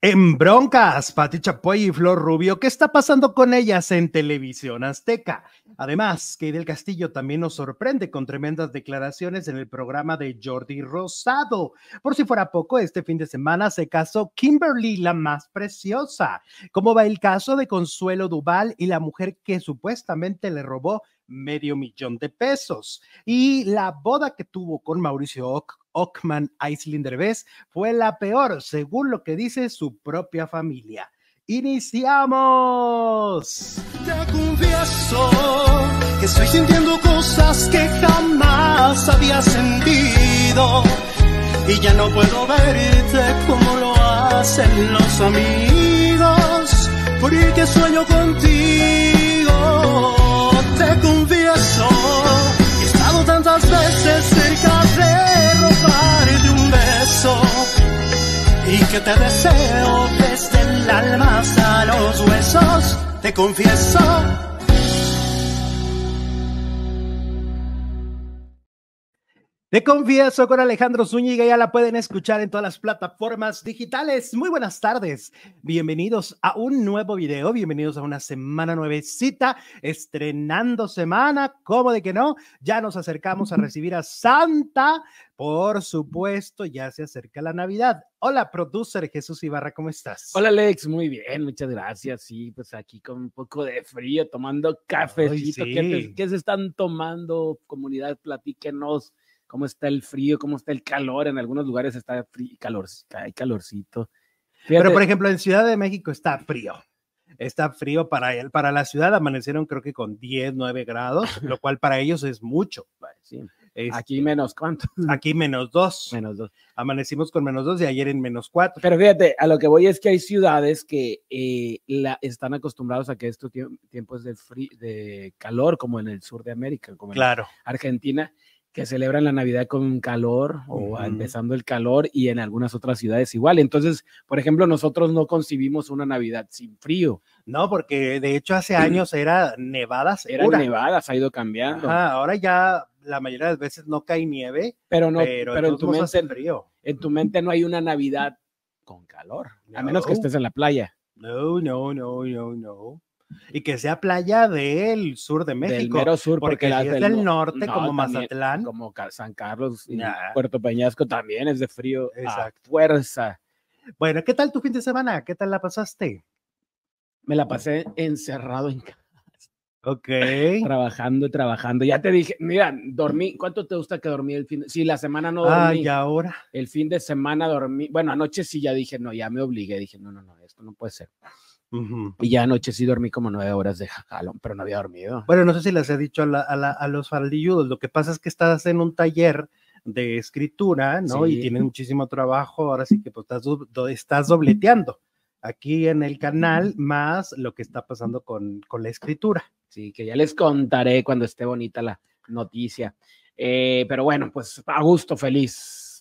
En broncas, Pati Chapoy y Flor Rubio, ¿qué está pasando con ellas en televisión azteca? Además, Kay del Castillo también nos sorprende con tremendas declaraciones en el programa de Jordi Rosado. Por si fuera poco, este fin de semana se casó Kimberly, la más preciosa. ¿Cómo va el caso de Consuelo Duval y la mujer que supuestamente le robó medio millón de pesos? Y la boda que tuvo con Mauricio Ock Ockman Aislinn Derbez fue la peor, según lo que dice su propia familia. ¡Iniciamos! Te confieso que estoy sintiendo cosas que jamás había sentido y ya no puedo verte como lo hacen los amigos, porque sueño contigo. Te confieso he estado tantas veces cerca de robarte un beso y que te deseo desde el alma hasta los huesos. Te confieso. Te confieso con Alejandro Zúñiga, ya la pueden escuchar en todas las plataformas digitales. Muy buenas tardes, bienvenidos a un nuevo video, bienvenidos a una semana nuevecita, estrenando semana, ¿cómo de que no? Ya nos acercamos a recibir a Santa, por supuesto, ya se acerca la Navidad. Hola, producer Jesús Ibarra, ¿cómo estás? Hola, Alex, muy bien, muchas gracias. Sí, pues aquí con un poco de frío, tomando cafecito. sí. ¿Qué, te- qué se están tomando, comunidad? Platíquenos cómo está el frío, cómo está el calor. En algunos lugares está frío, calor, hay calorcito. Pero, por ejemplo, en Ciudad de México está frío. Está frío para él. Para la ciudad amanecieron creo que con 10, 9 grados, lo cual para ellos es mucho. sí, aquí menos, ¿cuánto? aquí menos 2. Menos dos. Amanecimos con menos 2 y ayer en menos 4. Pero fíjate, a lo que voy es que hay ciudades que eh, la, están acostumbrados a que estos tiemp- tiempos de, de calor, como en el sur de América, como en Claro. Argentina, que celebran la Navidad con calor o empezando el calor y en algunas otras ciudades igual. Entonces, por ejemplo, nosotros no concibimos una Navidad sin frío. No, porque de hecho hace años era nevada Eran segura. nevadas, ha ido cambiando. Ajá, ahora ya la mayoría de las veces no cae nieve, Pero no, pero, en, tu mente, frío. en tu mente no hay una Navidad con calor, a menos que estés en la playa. No, no, no, no, no. Y que sea playa del sur de del México. mero sur, porque porque, si es del del no- norte, no, como también, Mazatlán. como San Carlos y Nah. Puerto Peñasco también es de frío Exacto. a fuerza. Bueno, ¿qué tal tu fin de semana? ¿Qué tal la pasaste? Me la pasé encerrado en casa, Ok. trabajando y trabajando. Ya te dije, mira, dormí, ¿cuánto te gusta que dormí el fin? de- Sí, la semana no dormí. Ay, ahora. El fin de semana dormí. Bueno, anoche sí ya dije, no, ya me obligué. Dije, no, no, no, esto no puede ser. Y ya anoche sí dormí como nueve horas de jalón, pero no había dormido. Bueno, no sé si les he dicho a, la- a la- a los faldilludos, lo que pasa es que estás en un taller de escritura, ¿no? Y Sí. tienes muchísimo trabajo, ahora sí que pues, estás, do- do- estás dobleteando aquí en el canal, más lo que está pasando con, con la escritura. Sí, que ya les contaré cuando esté bonita la noticia. Eh, pero bueno, pues a gusto, feliz,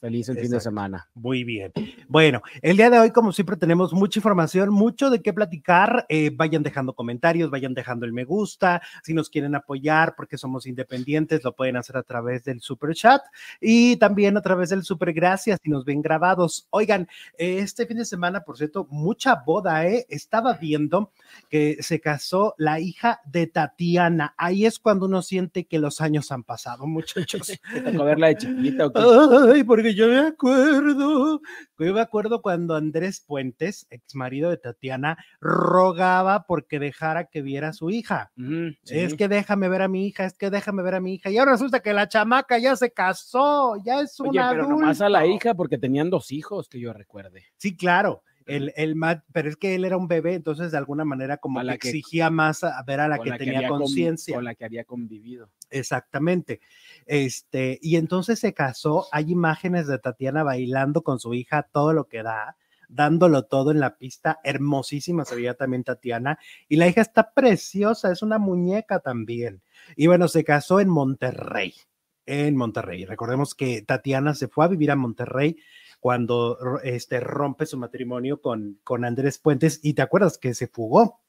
feliz el fin de semana. Muy bien. Bueno, el día de hoy, como siempre, tenemos mucha información, mucho de qué platicar. Eh, vayan dejando comentarios, vayan dejando el me gusta. Si nos quieren apoyar porque somos independientes, lo pueden hacer a través del super chat y también a través del super gracias si nos ven grabados. Oigan, eh, este fin de semana, por cierto, mucha boda, ¿eh? Estaba viendo que se casó la hija de Tatiana. Ahí es cuando uno siente que los años han pasado, muchachos. ¿Te tocó verla de chiquita o qué? Ay, porque yo me acuerdo, yo me acuerdo cuando Andrés Puentes, ex marido de Tatiana, rogaba porque dejara que viera a su hija. Es que déjame ver a mi hija, es que déjame ver a mi hija. Y ahora resulta que la chamaca ya se casó, ya es Oye, una pero nomás a la hija porque tenían dos hijos que yo recuerde. Sí, claro. El, el ma- pero es que él era un bebé, entonces de alguna manera como que la que- exigía más a, ver a la que tenía conciencia. Con la que había convivido. Exactamente. Este, y entonces se casó. Hay imágenes de Tatiana bailando con su hija, todo lo que da, dándolo todo en la pista. Hermosísima se veía también Tatiana. Y la hija está preciosa, es una muñeca también. Y bueno, se casó en Monterrey. En Monterrey. Recordemos que Tatiana se fue a vivir a Monterrey cuando este, rompe su matrimonio con, con Andrés Puentes. Y te acuerdas que se fugó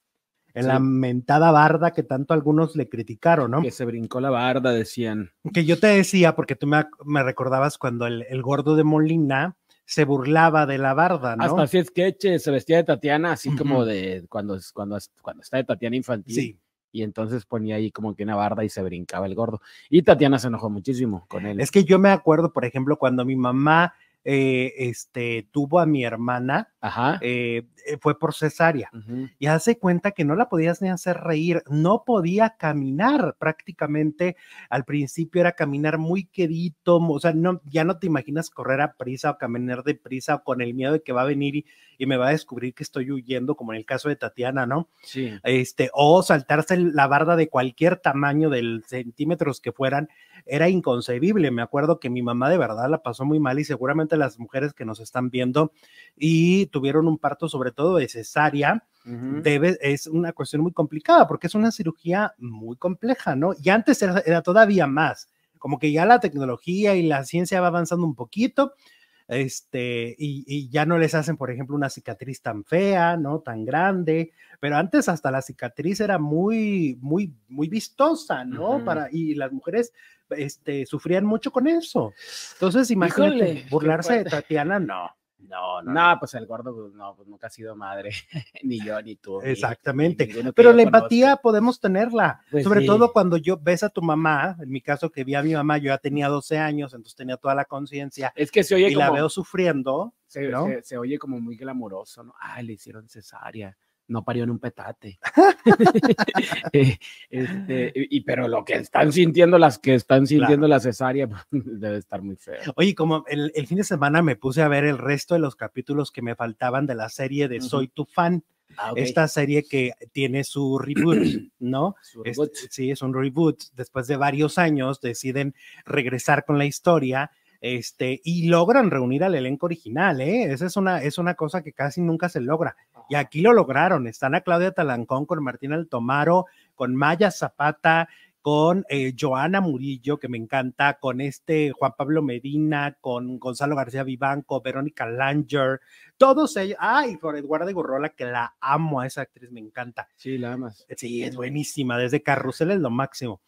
en la Sí. mentada barda que tanto algunos le criticaron, ¿no? Que se brincó la barda, decían. Que yo te decía, porque tú me, me recordabas cuando el, el gordo de Molina se burlaba de la barda, ¿no? Hasta así sketches, se vestía de Tatiana, así como Ujú. de cuando, cuando, cuando está de Tatiana infantil. Sí. Y entonces ponía ahí como que una barda y se brincaba el gordo. Y Tatiana se enojó muchísimo con él. Es que yo me acuerdo, por ejemplo, cuando mi mamá eh, este, tuvo a mi hermana, Ajá. eh, eh, fue por cesárea. Y hace cuenta que no la podías ni hacer reír, no podía caminar prácticamente. Al principio era caminar muy quedito, o sea, no, ya no te imaginas correr a prisa o caminar de prisa o con el miedo de que va a venir y, y me va a descubrir que estoy huyendo, como en el caso de Tatiana, ¿no? Sí. Este, o saltarse la barda de cualquier tamaño, del centímetros que fueran, era inconcebible. Me acuerdo que mi mamá de verdad la pasó muy mal y seguramente las mujeres que nos están viendo y tuvieron un parto sobre todo de cesárea, debe, es una cuestión muy complicada porque es una cirugía muy compleja, ¿no? Y antes era, era todavía más, como que ya la tecnología y la ciencia va avanzando un poquito, este, y, y ya no les hacen, por ejemplo, una cicatriz tan fea, ¿no? Tan grande, pero antes hasta la cicatriz era muy, muy, muy vistosa, ¿no? Para, y las mujeres, este, sufrían mucho con eso. Entonces, imagínate, Híjole, burlarse de. Tatiana, no. No, no, No, pues el gordo, pues no, pues nunca ha sido madre, ni yo, ni tú. ni- Exactamente. ni Pero la empatía podemos tenerla, Pues sobre sí. todo cuando yo ves a tu mamá, en mi caso que vi a mi mamá, yo ya tenía 12 años, entonces tenía toda la conciencia Es que se oye y como, la veo sufriendo, se, ¿no? se- se oye como muy glamuroso, ¿no? Ay, le hicieron cesárea, no parió en un petate. Eh, este, y, pero lo que están sintiendo las que están sintiendo la cesárea debe estar muy feo. Oye, como el, el fin de semana me puse a ver el resto de los capítulos que me faltaban de la serie de. Soy tu fan, Ah, esta serie que tiene su reboot, ¿no? Su Este, sí, es un reboot. Después de varios años deciden regresar con la historia. Este, y logran reunir al elenco original, ¿eh? Esa es una, es una cosa que casi nunca se logra. Y aquí lo lograron. Están a Claudia Talancón con Martín Altomaro, con Maya Zapata, con eh, Joana Murillo, que me encanta, con este Juan Pablo Medina, con Gonzalo García Vivanco, Verónica Langer, todos ellos. Ay, por Eduardo Gurrola, que la amo a esa actriz, me encanta. Sí, nada más. Sí, es buenísima, desde Carrusel es lo máximo.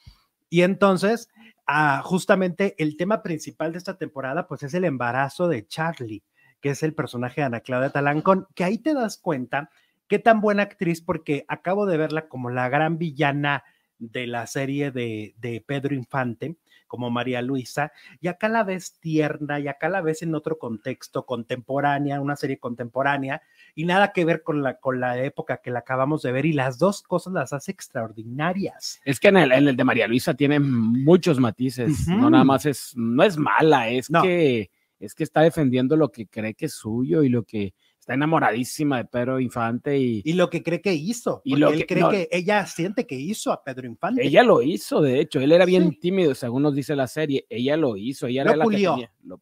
Y entonces, ah, justamente el tema principal de esta temporada, pues es el embarazo de Charlie, que es el personaje de Ana Claudia Talancón, que ahí te das cuenta qué tan buena actriz, porque acabo de verla como la gran villana de la serie de, de Pedro Infante, como María Luisa, y acá la ves tierna, y acá la ves en otro contexto, contemporánea, una serie contemporánea, y nada que ver con la, con la época que la acabamos de ver, y las dos cosas las hace extraordinarias. Es que en el, en el de María Luisa tiene muchos matices. No nada más es, no es mala, es No. que es que está defendiendo lo que cree que es suyo y lo que está enamoradísima de Pedro Infante y, Y lo que cree que hizo, Y lo él que- cree no. que ella siente que hizo a Pedro Infante. ella lo hizo, de hecho, él era bien Sí. tímido, según nos dice la serie, ella lo hizo, ella Lo era la que pulió. tenía- lo-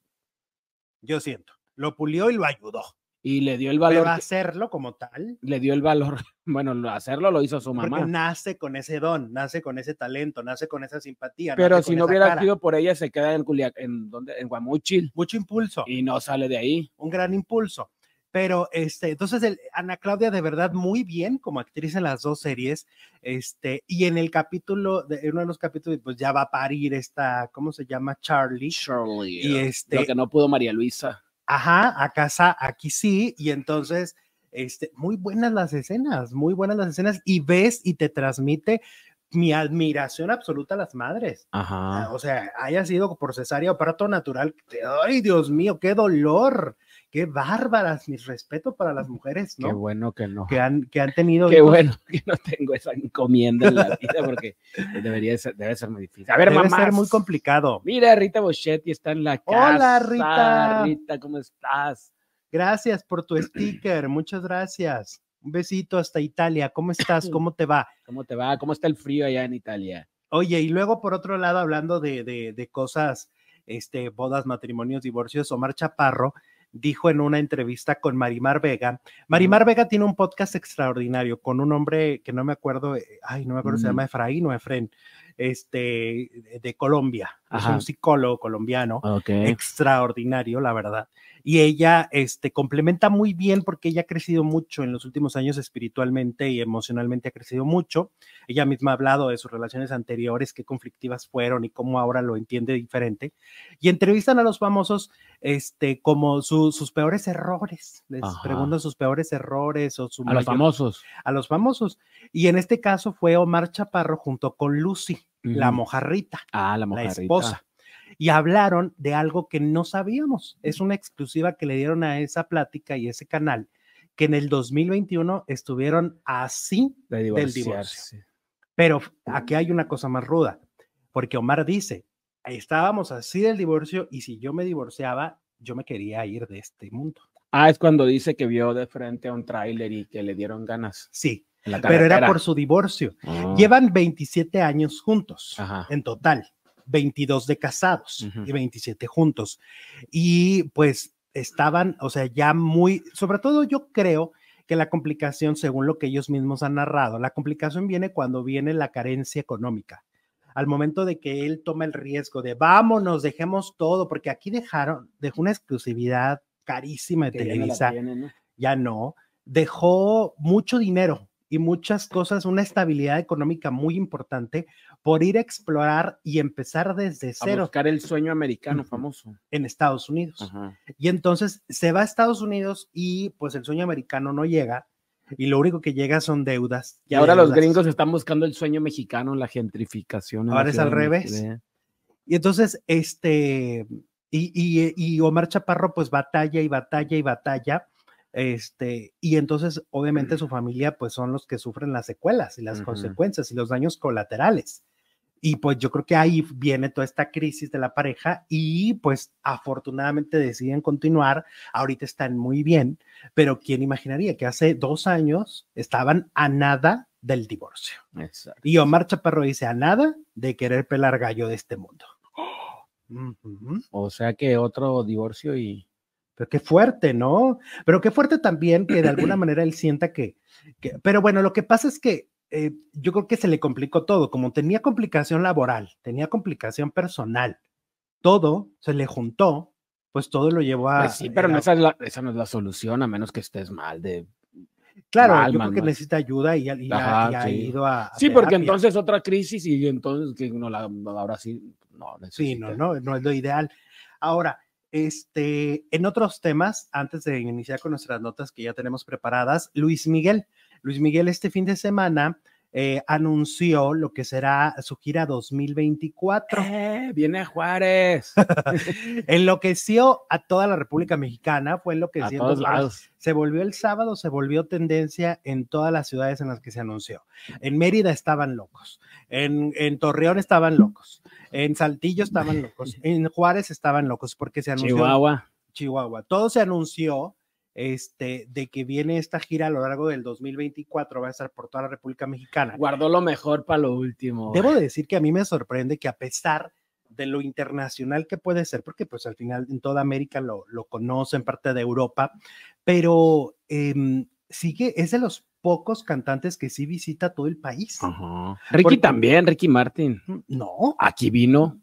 yo siento, lo pulió y lo ayudó. Y le dio el Pero valor, hacerlo como tal, le dio el valor, bueno, lo- hacerlo lo hizo su porque mamá. nace con ese don, nace con ese talento, nace con esa simpatía. Pero si no hubiera cara. sido por ella, se queda en Culiac, en donde, en Guamuchil, mucho impulso, y no sale de ahí. un gran impulso. Pero este, entonces el- Ana Claudia de verdad muy bien como actriz en las dos series, este, y en el capítulo, de, en uno de los capítulos, pues ya va a parir esta, ¿cómo se llama? Charlie. Shirley. Y este, Lo que no pudo María Luisa. Ajá, a casa, aquí sí, y entonces, este, muy buenas las escenas, muy buenas las escenas, y ves y te transmite mi admiración absoluta a las madres. Ajá. Ah, O sea, haya sido por cesárea o parto natural, ay, Dios mío, qué dolor, qué bárbaras, mis respetos para las mujeres, Qué ¿no? bueno que no. Que han, que han tenido. Qué hijos. bueno que no tengo esa encomienda en la vida porque debería ser, debe ser muy difícil. A ver, Debe ser muy complicado. Mira, Rita Boschetti está en la casa. Hola, Rita. Rita, ¿cómo estás? Gracias por tu sticker, muchas gracias. Un besito hasta Italia. ¿Cómo estás? ¿Cómo te va? ¿Cómo te va? ¿Cómo está el frío allá en Italia? Oye, y luego por otro lado, hablando de, de, de cosas, este, bodas, matrimonios, divorcios, Omar Chaparro dijo en una entrevista con Marimar Vega. Marimar Vega tiene un podcast extraordinario con un hombre que no me acuerdo, eh, ay, no me acuerdo, se llama Efraín o Efren. Este, de Colombia. Es un psicólogo colombiano extraordinario, la verdad. Y ella este, complementa muy bien porque ella ha crecido mucho en los últimos años espiritualmente y emocionalmente ha crecido mucho. Ella misma ha hablado de sus relaciones anteriores, qué conflictivas fueron y cómo ahora lo entiende diferente. Y entrevistan a los famosos este, como su- sus peores errores. Les Ajá. preguntan sus peores errores o su A los mayor- famosos. a los famosos. Y en este caso fue Omar Chaparro junto con Lucy, la mojarrita Ah, la la mojarrita. esposa. Y hablaron de algo que no sabíamos. Es una exclusiva que le dieron a esa plática y ese canal, que en el 2021 estuvieron así, De divorcio. divorciarse. pero aquí hay una cosa más ruda, porque Omar dice, estábamos así del divorcio y si yo me divorciaba, yo me quería ir de este mundo. Ah, es cuando dice que vio de frente a un tráiler y que le dieron ganas Sí, la pero era por su divorcio. Ah. Llevan 27 años juntos Ajá. en total, 22 de casados Ujú. y 27 juntos. Y pues estaban, o sea, ya muy, sobre todo yo creo que la complicación, según lo que ellos mismos han narrado, la complicación viene cuando viene la carencia económica. Al momento de que él toma el riesgo de vámonos, dejemos todo, porque aquí dejaron, dejó una exclusividad carísima de Que ya no la Televisa ya no, dejó mucho dinero y muchas cosas, una estabilidad económica muy importante por ir a explorar y empezar desde A cero buscar el sueño americano famoso. en Estados Unidos. Ajá. Y entonces se va a Estados Unidos y pues el sueño americano no llega y lo único que llega son deudas. Y ahora los gringos están buscando el sueño mexicano, la gentrificación. en la Ahora es al revés. Y entonces, este, y, y, y Omar Chaparro pues batalla y batalla y batalla, este, y entonces obviamente su familia pues son los que sufren las secuelas y las consecuencias y los daños colaterales. Y pues yo creo que ahí viene toda esta crisis de la pareja y pues afortunadamente deciden continuar, ahorita están muy bien, pero ¿quién imaginaría que hace dos años estaban a nada del divorcio? Exacto. Y Omar Chaparro dice a nada de querer pelar gallo de este mundo. Ujú. O sea que otro divorcio y Pero qué fuerte, ¿no? Pero qué fuerte también que de alguna manera él sienta que, que- pero bueno, lo que pasa es que eh, yo creo que se le complicó todo, como tenía complicación laboral, tenía complicación personal, todo se le juntó, pues todo lo llevó a... Pues sí, pero no, esa, es la- esa no es la solución, a menos que estés mal de. claro, mal, yo mal, creo que mal. necesita ayuda y, y ha, Ajá, y ha sí. ido a... a Sí, porque terapia. entonces otra crisis y entonces que no la ahora sí no Sí, no, necesita. no, no es lo ideal. Ahora, este, en otros temas, antes de iniciar con nuestras notas que ya tenemos preparadas, Luis Miguel. Luis Miguel este fin de semana eh, anunció lo que será su gira 2024. Eh, viene a Juárez Enloqueció a toda la República Mexicana, fue a enloqueciendo. todos lados. Se volvió el sábado, se volvió tendencia en todas las ciudades en las que se anunció. En Mérida estaban locos, en, en Torreón estaban locos, en Saltillo estaban locos, en Juárez estaban locos porque se anunció Chihuahua. Chihuahua. Todo se anunció este, de que viene esta gira a lo largo del 2024, va a estar por toda la República Mexicana. Guardó lo mejor para lo último. Debo de decir que a mí me sorprende que a pesar de lo internacional que puede ser, porque pues al final en toda América lo, lo conocen, parte de Europa, pero em, sigue, es de los pocos cantantes que sí visita todo el país. Ajá. Ricky Porque- también, Ricky Martin. No. Aquí vino.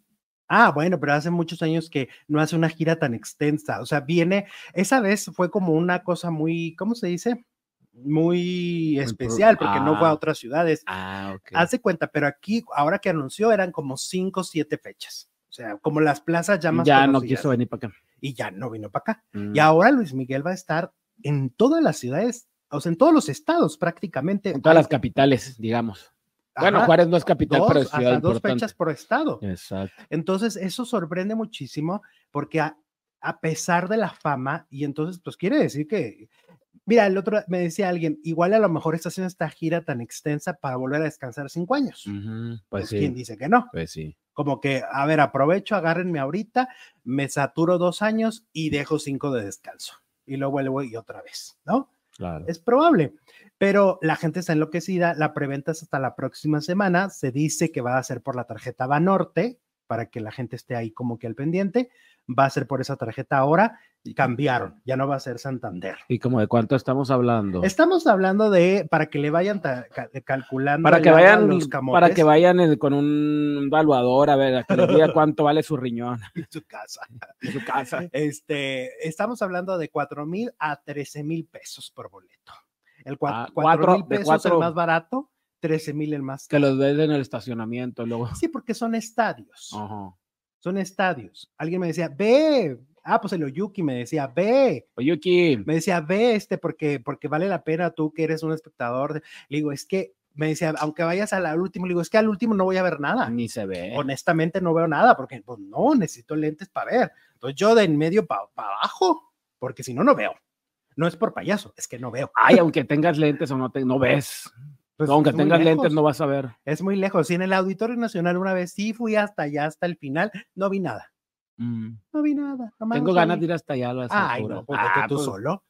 Ah, bueno, pero hace muchos años que no hace una gira tan extensa. O sea, viene, esa vez fue como una cosa muy, ¿cómo se dice? Muy especial, porque no fue a ah. otras ciudades. Ah, ok. Hace cuenta, pero aquí, ahora que anunció, eran como cinco o siete fechas. O sea, como las plazas ya más ya no quiso venir para acá. Y ya no vino para acá. Mm. Y ahora Luis Miguel va a estar en todas las ciudades, o sea, en todos los estados prácticamente. En todas las capitales, digamos. Bueno, ajá, Juárez no es capital, dos, pero es ciudad hasta dos fechas por estado. Exacto. Entonces, eso sorprende muchísimo porque a, a pesar de la fama, y entonces, pues quiere decir que, mira, el otro me decía alguien, igual a lo mejor está haciendo esta gira tan extensa para volver a descansar cinco años. Pues, Pues sí. ¿quién dice que no? Pues sí. Como que, a ver, aprovecho, agárrenme ahorita, me saturo dos años y dejo cinco de descanso. Y luego vuelvo y otra vez, ¿no? Claro. Es probable, pero la gente está enloquecida. La preventa es hasta la próxima semana. Se dice que va a ser por la tarjeta Banorte para que la gente esté ahí como que al pendiente. Va a ser por esa tarjeta ahora. Y cambiaron, ya no va a ser Santander. ¿Y como de cuánto estamos hablando? Estamos hablando de, para que le vayan calculando. Para que vayan, los camotes para que vayan con un evaluador a ver, a que les diga cuánto vale su riñón su casa. en su casa. Este, estamos hablando de 4 mil a 13 mil pesos por boleto. El Ah, 4 cuatro- mil pesos cuatro- el más barato, 13 mil el más Que los ves en el estacionamiento luego. Sí, porque son estadios. Ajá. Son estadios. Alguien me decía, ve. Ah, pues el Oyuki me decía, ve. Oye, Kim, Me decía, ve este, porque, porque vale la pena tú que eres un espectador. de-". Le digo, es que, me decía, aunque vayas al, último, le digo, es que al último no voy a ver nada. ni se ve. Honestamente no veo nada, porque pues no, necesito lentes para ver. Entonces yo de en medio para abajo, porque si no, no veo. No es por payaso, es que no veo. Ay, aunque tengas lentes o no, te, no ves. Pues, aunque tengas lentes no vas a ver. Es muy lejos. Y en el Auditorio Nacional una vez sí fui hasta allá, hasta el final, no vi nada. Mm. No vi nada. Tengo ganas de ir hasta allá a las Ay, alturas. no, pues Ah, tú pues, solo.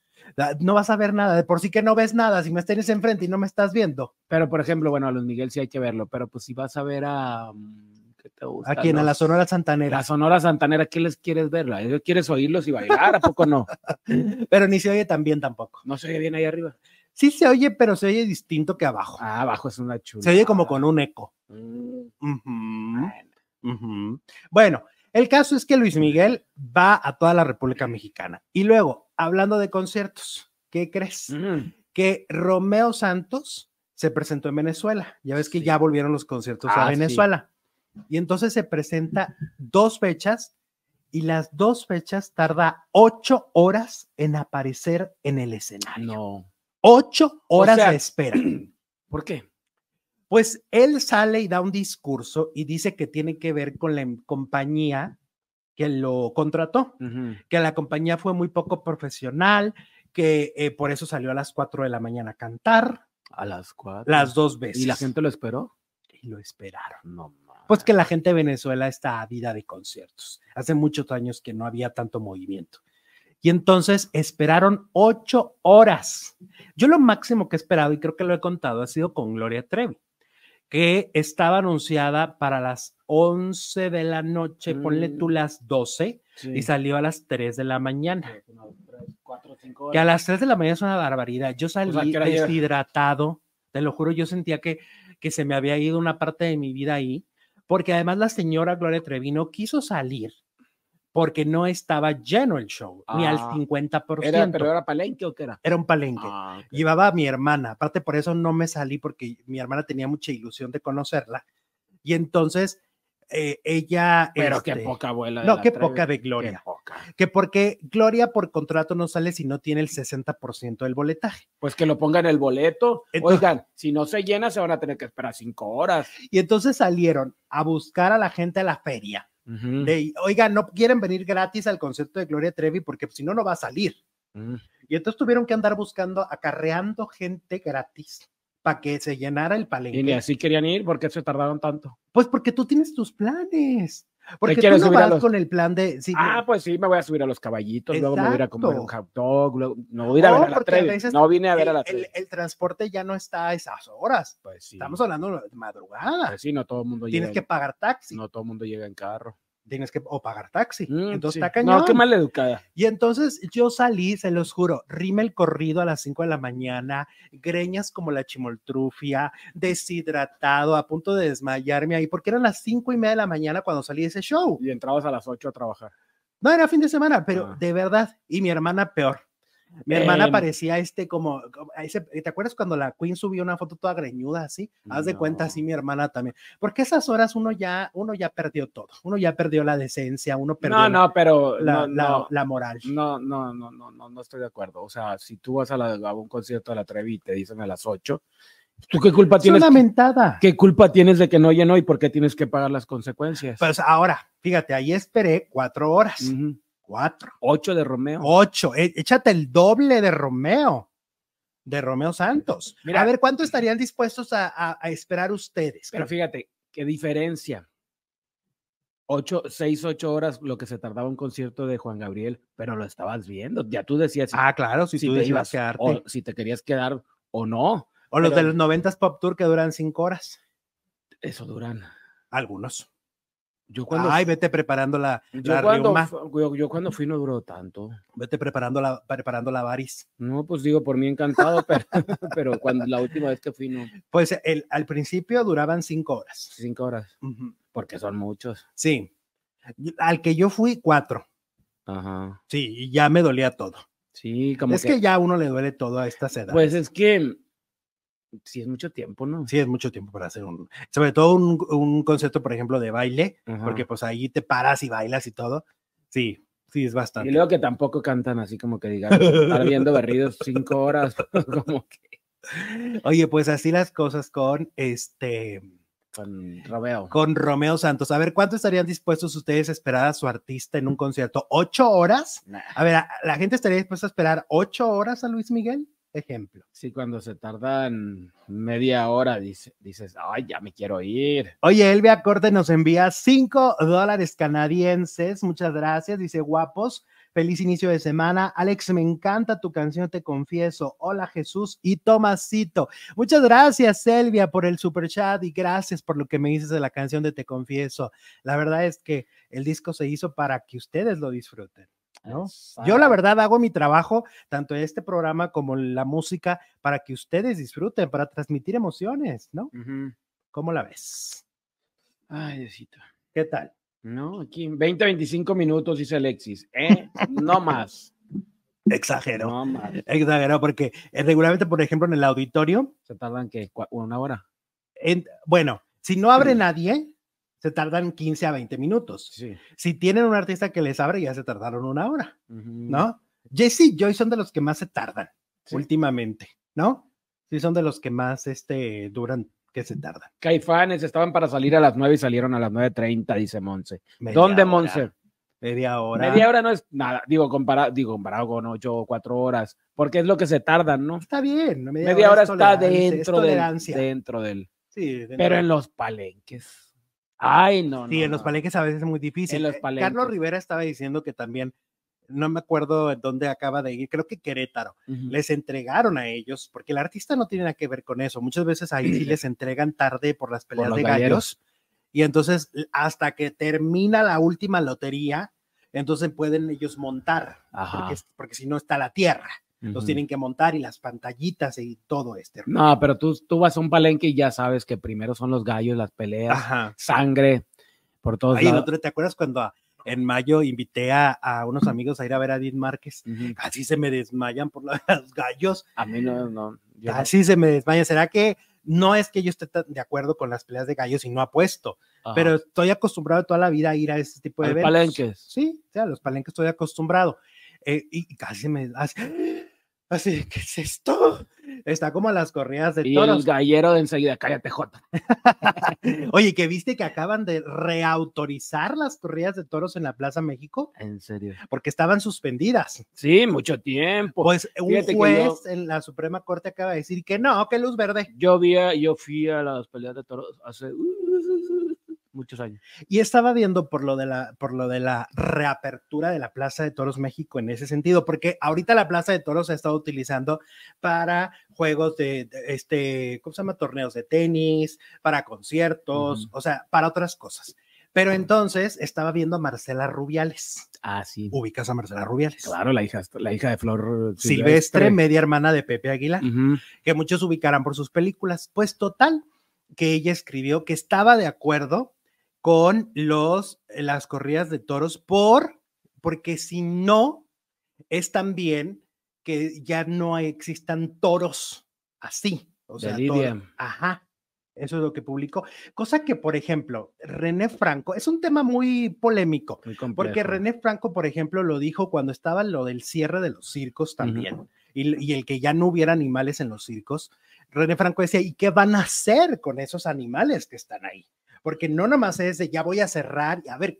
No vas a ver nada, de por sí que no ves nada, si me tienes enfrente y no me estás viendo. Pero, por ejemplo, bueno, a Luis Miguel sí hay que verlo, pero pues si vas a ver a... mm, ¿Qué te gusta? Aquí en a la Sonora Santanera. La Sonora Santanera, ¿qué les quieres verla? ¿Quieres oírlos y bailar? ¿A poco no? Pero ni se oye tan bien tampoco. ¿No se oye bien ahí arriba? Sí se oye, pero se oye distinto que abajo. Ah, abajo es una chula. Se oye como con un eco. Mm. Bueno, el caso es que Luis Miguel va a toda la República Mexicana. Y luego, hablando de conciertos, ¿qué crees? mm. Que Romeo Santos se presentó en Venezuela. Ya ves que Sí. ya volvieron los conciertos Ah, a sí. Venezuela. Y entonces se presenta dos fechas y las dos fechas tarda ocho horas en aparecer en el escenario. No. Ocho horas sea- de espera. ¿Por qué? Pues él sale y da un discurso y dice que tiene que ver con la em- compañía que lo contrató, que la compañía fue muy poco profesional, que eh, por eso salió a las 4 de la mañana a cantar A las cuatro. las dos veces. ¿Y la gente lo esperó? Y lo esperaron. No. Pues que la gente de Venezuela está ávida de conciertos. Hace muchos años que no había tanto movimiento. Y entonces esperaron ocho horas. Yo lo máximo que he esperado, y creo que lo he contado, ha sido con Gloria Trevi, que estaba anunciada para las 11 de la noche, ponle tú Mm. las 12, Sí. y salió a las 3 de la mañana. Uno, dos, tres, cuatro, cinco Que a horas. las 3 de la mañana es una barbaridad. Yo salí hora llega? deshidratado, te lo juro, yo sentía que, que se me había ido una parte de mi vida ahí, porque además la señora Gloria Trevi no quiso salir porque no estaba lleno el show, ni al Ah, 50%. ¿Era, ¿Pero era palenque o qué era? Era un palenque. Ah, ok. Llevaba a mi hermana, aparte por eso no me salí porque mi hermana tenía mucha ilusión de conocerla. Y entonces eh, ella... Pero qué este, poca abuela. No, qué poca de Qué Gloria. poca. Que porque Gloria por contrato no sale si no tiene el 60% del boletaje. Pues que lo pongan el boleto. Entonces- Oigan, si no se llena, se van a tener que esperar cinco horas. Y entonces salieron a buscar a la gente a la feria. De, oiga, no quieren venir gratis al concierto de Gloria Trevi porque si no, no va a salir. Mm. Y entonces tuvieron que andar buscando, acarreando gente gratis para que se llenara el Y ni palenque. así querían ir, ¿por qué se tardaron tanto? Pues porque tú tienes tus planes. Porque tú no a vas los- con el plan de... sí, Ah, pues sí, me voy a subir a los caballitos, luego me voy a ir a comer un hot dog, luego- no voy a ir a ver a la a Trevi. No vine a ver a el, la el- Trevi. el transporte ya no está a esas horas. Pues sí, Estamos hablando de madrugada. pues sí, no todo el mundo Tienes llega. que en- pagar taxi. No todo el mundo llega en carro. Tienes que o pagar taxi. Mm, entonces sí. está cañón. No, qué mal educada. Y entonces yo salí, se los juro, rime el corrido a las 5 de la mañana, greñas como la chimoltrufia, deshidratado, a punto de desmayarme ahí, porque eran las cinco y media de la mañana cuando salí de ese show. Y entrabas a las 8 a trabajar. No, era fin de semana, pero Ah. de verdad, y mi hermana peor. Mi hermana Em. parecía este como, ¿te acuerdas cuando la Queen subió una foto toda greñuda así? Haz de cuenta así mi hermana también. Porque esas horas uno ya, uno ya perdió todo, uno ya perdió la decencia, uno perdió No, la- no, pero la, no, la- no, la moral. no, no, no, no, no, no estoy de acuerdo. O sea, si tú vas a, la- a un concierto de la Trevi y te dicen a las 8, ¿tú qué culpa Es tienes? una mentada. ¿Qué culpa tienes de que no llenó y por qué tienes que pagar las consecuencias? Pues ahora, fíjate, ahí esperé cuatro horas. Ujú. Cuatro. Ocho de Romeo. Ocho. E- Échate el doble de Romeo. De Romeo Santos. Mira. a ver, ¿cuánto estarían dispuestos a, a- a esperar ustedes? Pero fíjate, qué diferencia. Ocho, seis, ocho horas lo que se tardaba un concierto de Juan Gabriel, pero lo estabas viendo. Ya tú decías si, ah, claro, si, si tú te ibas quedarte. o si te querías quedar o no. O los de los noventas Pop Tour que duran cinco horas. Eso duran. Algunos. Yo cuando, Ay, vete preparando la, yo, la cuando, reuma. fu- yo, yo cuando fui no duró tanto. Vete preparando la, preparando la varis. No, pues digo, por mí encantado, pero, pero cuando la última vez que fui, no, Pues el, al principio duraban cinco horas. cinco horas, porque son muchos. Sí. Al que yo fui, cuatro. Ajá. Sí, y ya me dolía todo. Sí, como es que, ya a uno le duele todo a estas edades. Pues es que sí es mucho tiempo, ¿no? sí, es mucho tiempo para hacer un, sobre todo un, un concepto, por ejemplo, de baile, Ajá. porque pues ahí te paras y bailas y todo. Sí, sí, es Y bastante. luego que tampoco cantan así como que digan, estar viendo berridos cinco horas, como que Oye, pues así las cosas con este, con Romeo. con Romeo Santos. A ver, ¿cuánto estarían dispuestos ustedes a esperar a su artista en un concierto? ¿Ocho horas? Nah. A ver, ¿a- ¿la gente estaría dispuesta a esperar ocho horas a Luis Miguel? Ejemplo. Sí, cuando se tardan media hora, dice, dices, ay, ya me quiero ir. Oye, Elvia Corte nos envía cinco dólares canadienses. Muchas gracias. Dice guapos. Feliz inicio de semana. Alex, me encanta tu canción, te confieso. Hola Jesús y Tomasito. Muchas gracias, Elvia, por el super chat y gracias por lo que me dices de la canción de Te confieso. La verdad es que el disco se hizo para que ustedes lo disfruten. ¿No? Yo la verdad hago mi trabajo, tanto en este programa como en la música, para que ustedes disfruten, para transmitir emociones, ¿no? ¿Cómo la ves? Ay, Diosito. ¿Qué tal? No, aquí 20, 25 minutos, dice Alexis. ¿Eh? No más. Exagero. No más. Exagero, porque eh, regularmente, por ejemplo, en el auditorio, Se tardan que una hora. en- bueno, si no abre nadie, se tardan 15 a 20 minutos. Sí. Si tienen un artista que les abre, ya se tardaron una hora. ¿no? Jesse y Joy son de los que más se tardan Sí. últimamente, ¿no? Sí, son de los que más este, duran, que se tardan. Caifanes estaban para salir a las 9 y salieron a las 9.30, dice Monse. ¿Dónde, Monse? Media hora. Media hora no es nada, digo, comparado, digo, comparado con 8 o 4 horas, porque es lo que se tardan, ¿no? Está bien. Media, hora es está dentro del, dentro del. Sí, dentro Pero de- en los palenques. Ay, no, Sí, no, en los no. palenques a veces es muy difícil. En los Eh, palenques. Carlos Rivera estaba diciendo que también, no me acuerdo dónde acaba de ir, creo que Querétaro, Ujú. les entregaron a ellos, porque el artista no tiene nada que ver con eso. Muchas veces ahí sí les entregan tarde por las peleas de gallos. Y entonces, hasta que termina la última lotería, entonces pueden ellos montar, Ajá. porque, es- porque si no está la tierra. Los tienen que montar y las pantallitas y todo este. rollo. No, pero tú, tú vas a un palenque y ya sabes que primero son los gallos, las peleas, Ajá. sangre por todos el lados. otro, ¿te acuerdas cuando en mayo invité a, a unos amigos a ir a ver a Dean Márquez? Ujú. Casi se me desmayan por los gallos, A mí no, no. casi se me desmayan. ¿Será que no es que yo esté de acuerdo con las peleas de gallos y no apuesto? Ajá. Pero estoy acostumbrado toda la vida a ir a ese tipo de eventos. palenques. Sí, a los palenques estoy acostumbrado. Eh, y, casi me hace, así, ¿qué es esto? Está como a las corridas de Y el toros. gallero de enseguida, cállate, Jota. Oye, que viste que acaban de reautorizar las corridas de toros en la Plaza México En serio. porque estaban suspendidas. Sí, mucho tiempo. Pues un Fíjate juez en la Suprema Corte acaba de decir que no, que luz verde. Yo vi, yo fui a las peleas de toros hace muchos años. Y estaba viendo por lo de la por lo de la reapertura de la Plaza de Toros México en ese sentido, porque ahorita la Plaza de Toros se ha estado utilizando para juegos de, de, este, ¿cómo se llama? Torneos de tenis, para conciertos, o sea, para otras cosas. Pero entonces estaba viendo a Marcela Rubiales. Ah, sí. Ubicas a Marcela Rubiales. Claro, la hija, la hija de Flor Silvestre, media hermana de Pepe Aguilar. Que muchos ubicarán por sus películas. Pues total, que ella escribió que estaba de acuerdo con los, las corridas de toros por, porque si no, es también que ya no existan toros así. O De sea, Lidia. toro- ajá. Eso es lo que publicó. Cosa que, por ejemplo, René Franco, es un tema muy polémico, Muy porque René Franco, por ejemplo, lo dijo cuando estaba lo del cierre de los circos también, y, y el que ya no hubiera animales en los circos. René Franco decía, ¿y qué van a hacer con esos animales que están ahí? Porque no nomás es de ya voy a cerrar y a ver,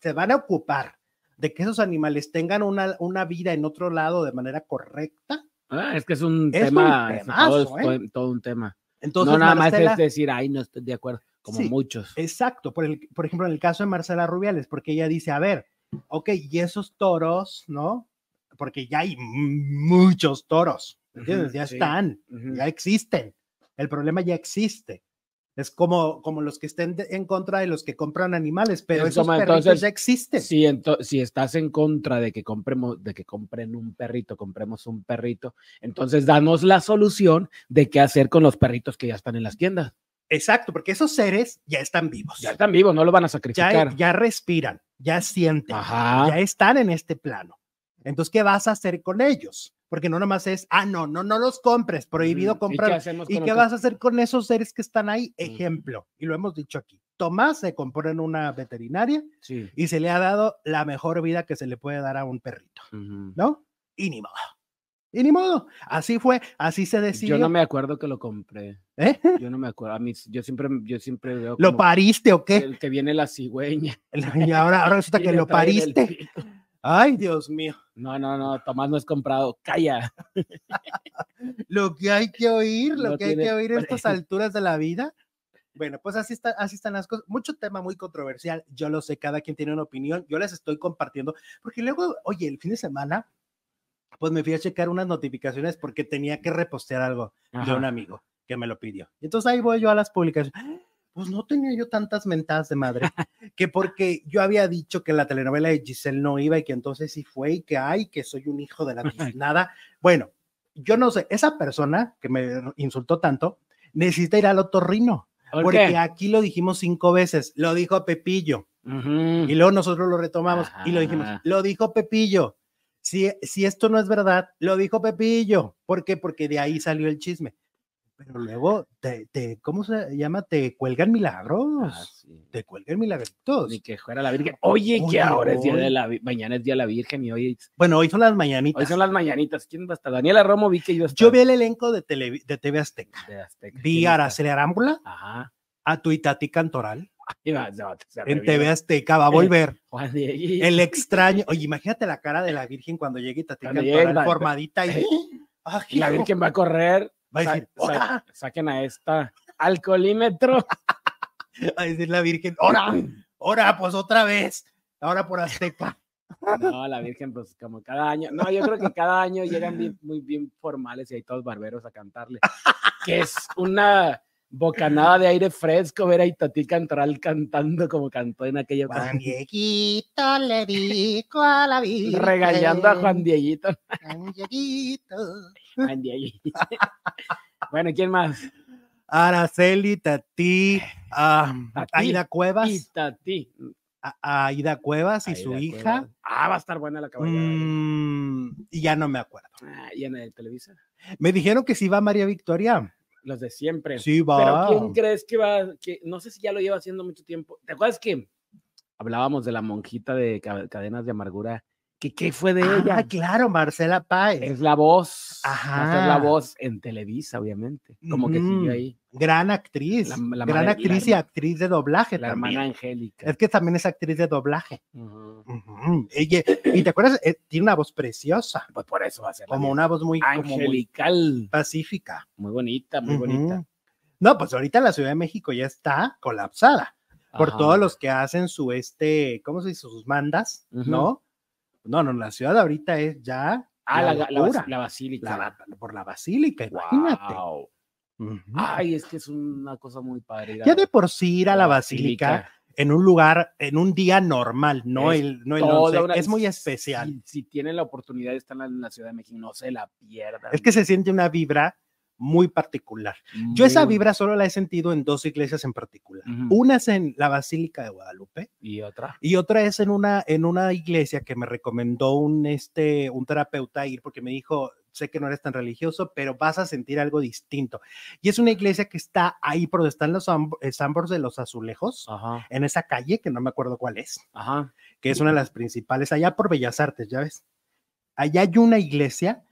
se van a ocupar de que esos animales tengan una, una vida en otro lado de manera correcta. Ah, es que es un Es un tema, es temazo, todo, es ¿eh? todo- todo un tema. Entonces, no nada Marcela- más es decir, ay, no estoy de acuerdo, como Sí. muchos. Exacto, por, el, por ejemplo, en el caso de Marcela Rubiales, porque ella dice, a ver, ok, y esos toros, ¿no? Porque ya hay muchos toros, ¿entiendes? Ujú, ya sí. están, Ujú. ya existen. El problema ya existe. Es como, como los que estén de- en contra de los que compran animales, pero Es esos como, perritos entonces, ya existen. Si, ento- si estás en contra de que compremos, de que compren un perrito, compremos un perrito, entonces danos la solución de qué hacer con los perritos que ya están en las tiendas. Exacto, porque esos seres ya están vivos. Ya están vivos, no los van a ya, sacrificar. ya respiran, ya sienten, Ajá. ya están en este plano. Entonces, ¿qué vas a hacer con ellos? Porque no nomás es, ah, no, no, no los compres, prohibido Ujú. ¿Y qué comprar. ¿Y qué vas a hacer con esos seres que están ahí? Ejemplo, y lo hemos dicho aquí. Tomás se compró en una veterinaria Sí. y se le ha dado la mejor vida que se le puede dar a un perrito, Ujú. ¿no? Y ni modo. Y ni modo. Así fue, así se decidió. Yo no me acuerdo que lo compré. ¿Eh? Yo no me acuerdo. A mí, yo siempre, yo siempre veo ¿Lo como pariste o qué? el que viene la cigüeña. Y ahora, ahora resulta que lo pariste. Ay, Dios mío. No, no, no, Tomás no es comprado. Calla. Lo que hay que oír, lo No que hay que oír a estas alturas de la vida. Bueno, pues así, está, así están las cosas. Mucho tema muy controversial. Yo lo sé, cada quien tiene una opinión. Yo les estoy compartiendo, porque luego, oye, el fin de semana, pues me fui a checar unas notificaciones porque tenía que repostear algo de un amigo que me lo pidió. Entonces ahí voy yo a las publicaciones. Pues no tenía yo tantas mentadas de madre, que porque yo había dicho que la telenovela de Giselle no iba y que entonces sí fue y que ay, que soy un hijo de la nada. Bueno, yo no sé, esa persona que me insultó tanto necesita ir al otorrino, ¿Por porque qué? aquí lo dijimos cinco veces, lo dijo Pepillo, y luego nosotros lo retomamos y lo dijimos, lo dijo Pepillo. Si, si esto no es verdad, lo dijo Pepillo. ¿Por qué? Porque de ahí salió el chisme. Pero luego, te, te- ¿cómo se llama? Te cuelgan milagros. Ah, sí. Te cuelgan milagritos. Ni que fuera la Virgen. Oye, Oye, que ahora es día de la mañana es día de la Virgen y hoy, Bueno, hoy son las mañanitas. hoy son las mañanitas. ¿Quién va a estar? Daniela Romo vi que iba a estar. Yo vi el elenco de, Tele- de TV Azteca. de Azteca. Vi ¿Quién a? Araceli Arámbula, Ajá. a Tuitati Cantoral. Se En. TV Azteca va a volver. El extraño. Oye, imagínate la cara de la Virgen cuando llegue Tati Cuando Cantoral formadita y. ¡Ah, Y la! Virgen va a correr. Va a Sa- decir, sa- "Ora". saquen a esta alcoholímetro. a decir la Virgen, ¡Hora! ¡Hora! Pues otra vez. Ahora por Azteca. No, la Virgen, pues como cada año. No, yo creo que cada año llegan bien- muy bien formales y hay todos barberos a cantarle. Que es una bocanada de aire fresco ver a Itatí Cantoral cantando como cantó en aquella Juan. Dieguito le dijo a la Virgen. Regañando a Juan Dieguito. Juan Dieguito. Bueno, ¿quién más? Araceli, Tati, Tati. Aida Cuevas, a, a Aida Cuevas y Aida su hija. Ah, va a estar buena la caballada. Mm, y ya no me acuerdo. Ah, y en el Televisa. Me dijeron que sí va María Victoria. Los de siempre. Sí Pero va. ¿quién crees que va? Que, no sé si ya lo lleva haciendo mucho tiempo. ¿Te acuerdas que hablábamos de la monjita de Ca- Cadenas de Amargura? ¿Que, ¿Qué fue de Ah, ella? claro, Marcela Páez. Es la voz. Ajá. la voz en Televisa, obviamente. Como que sigue ahí. Gran actriz. La- la gran madre- actriz la- y actriz de doblaje La también. hermana Angélica. Es que también es actriz de doblaje. Ujú. Ella- y te acuerdas, Eh, tiene una voz preciosa, Pues por eso va a ser. como una voz muy, angelical. pacífica. Muy bonita, muy bonita. No, pues ahorita la Ciudad de México ya está colapsada por Ajá. todos los que hacen su este, ¿cómo se dice? Sus mandas. ¿no? No, no, la ciudad ahorita es ya Ah, la la, la, basílica. por la basílica, imagínate. Guau. Ujú. Ay, es que es una cosa muy padre. ya de por sí ir a la basílica, en un lugar, en un día normal, no Es el, no el toda 11, una- es muy especial. Si, si tienen la oportunidad de estar en la, en la Ciudad de México, no se la pierdan. Es que se siente una vibra muy particular. Yo esa Muy- vibra solo la he sentido en dos iglesias en particular. Una es en la Basílica de Guadalupe Y otra. y otra es en una, en una iglesia que me recomendó un, este, un terapeuta ir porque me dijo, sé que no eres tan religioso, pero vas a sentir algo distinto. Y es una iglesia que está ahí por donde están los amb- eh, Sambors de los Azulejos, Ajá. en esa calle que no me acuerdo cuál es, Ajá. que es una de las principales, allá por Bellas Artes, ya ves. Allá hay una iglesia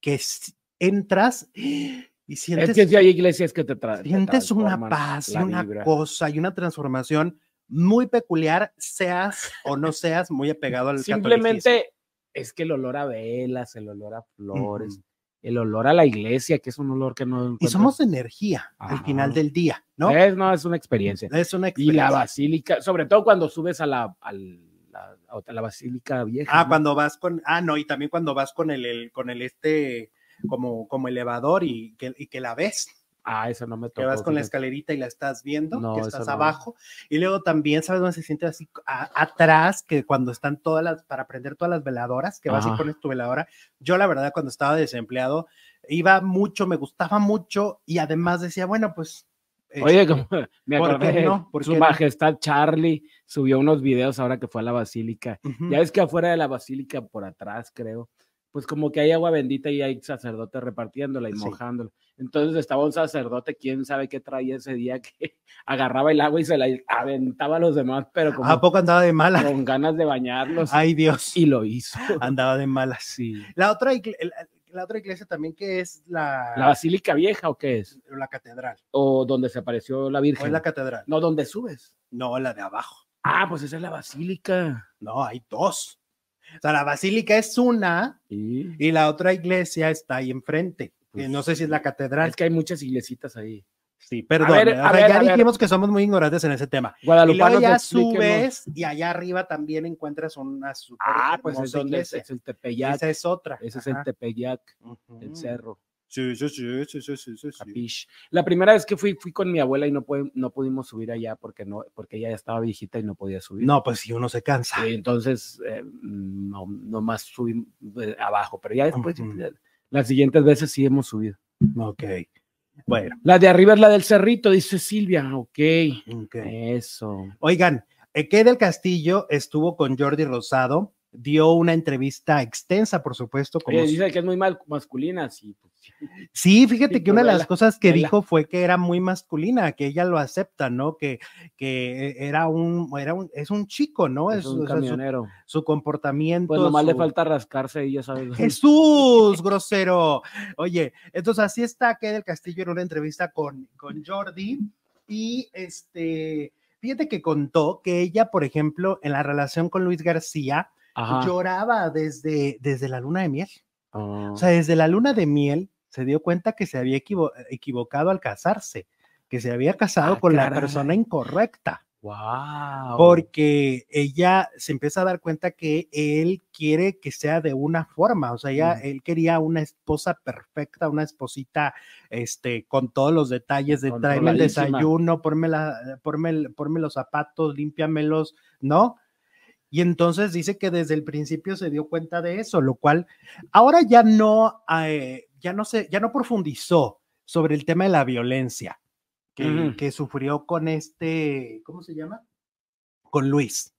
que s- entras y sientes Es que si hay iglesias que te traen. sientes una paz y una cosa y una transformación muy peculiar, seas o no seas muy apegado al catolicismo. Simplemente es que el olor a velas, el olor a flores, el olor a la iglesia, que es un olor que no. Y encuentras- somos energía al Ajá. final del día, ¿no? Es, no, es una experiencia. Es una Y la basílica, sobre todo cuando subes a la, al- la, a la basílica vieja. Ah, ¿no? cuando vas con, ah, no, y también cuando vas con el, el- con el este, como, como elevador y que, y que la ves. Ah, eso no me tocó. que vas con la escalerita y la estás viendo, No, que estás no. abajo. Y luego también, ¿sabes dónde se siente así? A- atrás, que cuando están todas las, para prender todas las veladoras, que vas y pones tu veladora. Yo, la verdad, cuando estaba desempleado, iba mucho, me gustaba mucho y además decía, bueno, pues. Oye, este, como, me ¿por qué acordé, no? ¿Por su no? majestad Charlie subió unos videos ahora que fue a la basílica. Ya ves que afuera de la basílica, por atrás, creo, pues como que hay agua bendita y hay sacerdotes repartiéndola y Sí. mojándola. Entonces estaba un sacerdote, quién sabe qué traía ese día, que agarraba el agua y se la aventaba a los demás, pero como ¿A poco andaba de malas? con ganas de bañarlos. Ay, Dios. Y lo hizo. Andaba de malas. Sí. La otra, la iglesia también que es la, ¿La basílica vieja o qué es? la catedral. ¿O donde se apareció la ¿O Virgen? es la catedral? No, donde subes. No, la de abajo. Ah, pues esa es la basílica. No, hay dos. O sea, la basílica es una y la otra iglesia está ahí enfrente. Pues no sé si es la catedral. Es que hay muchas iglesitas ahí. Sí, perdón. ver, o sea, a ver, ya dijimos que somos muy ignorantes en ese tema. Y Guadalupanos, luego ya subes y allá arriba también encuentras una super Ah, pues es hermosa donde es, es el Tepeyac. Esa es otra. Ese es el Tepeyac, el cerro. Sí, sí, sí, sí, sí, sí, sí. Capish. La primera vez que fui, fui con mi abuela y no, pude- no pudimos subir allá porque, no, porque ella ya estaba viejita y no podía subir. No, pues si uno se cansa. Y entonces, eh, no, nomás subí eh, abajo, pero ya después, Ujú. eh, las siguientes veces sí hemos subido. Ok. Bueno, La de arriba es la del cerrito, dice Silvia. Ok, ok. eso. Oigan, Eke del Castillo estuvo con Jordi Rosado, dio una entrevista extensa, por supuesto. Como Oye, dice que es muy mal, masculina, sí. pues, sí. Fíjate Sí, que una de las cosas que dijo fue que era muy masculina, que ella lo acepta, ¿no? Que, que era un, era un, es un chico, ¿no? Es Es, un o sea, su, camionero. su comportamiento. Pues nomás le su- falta rascarse y ya sabes. Jesús, grosero. Oye, entonces así está que del Castillo en una entrevista con, con Jordi y este, fíjate que contó que ella, por ejemplo, en la relación con Luis García, Ajá. lloraba desde, desde la luna de miel. O sea, desde la luna de miel se dio cuenta que se había equivo- equivocado al casarse, que se había casado Ah, con la persona incorrecta, wow. porque ella se empieza a dar cuenta que él quiere que sea de una forma, o sea, ella, Mm. él quería una esposa perfecta, una esposita, este, con todos los detalles de tráeme el desayuno, ponme, la, ponme los zapatos, límpiamelos, ¿no? Y entonces dice que desde el principio se dio cuenta de eso, lo cual ahora ya no, eh, ya no se, ya no profundizó sobre el tema de la violencia que, sufrió con este, ¿cómo se llama? Con Luis.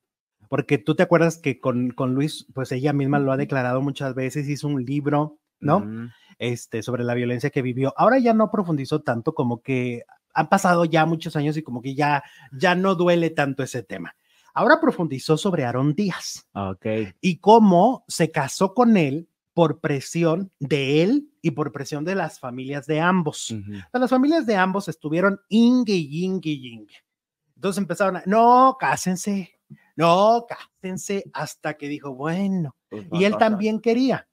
Porque tú te acuerdas que con, con Luis, pues ella misma lo ha declarado muchas veces, hizo un libro, ¿no? Ujú. Este, sobre la violencia que vivió. Ahora ya no profundizó tanto, como que han pasado ya muchos años y como que ya, ya no duele tanto ese tema. Ahora profundizó sobre Aarón Díaz Ok. y cómo se casó con él por presión de él y por presión de las familias de ambos. Las familias de ambos estuvieron ingue, ingue, ingue. Entonces empezaron a, no, cásense, no, cásense, hasta que dijo, bueno, Pues y él también quería.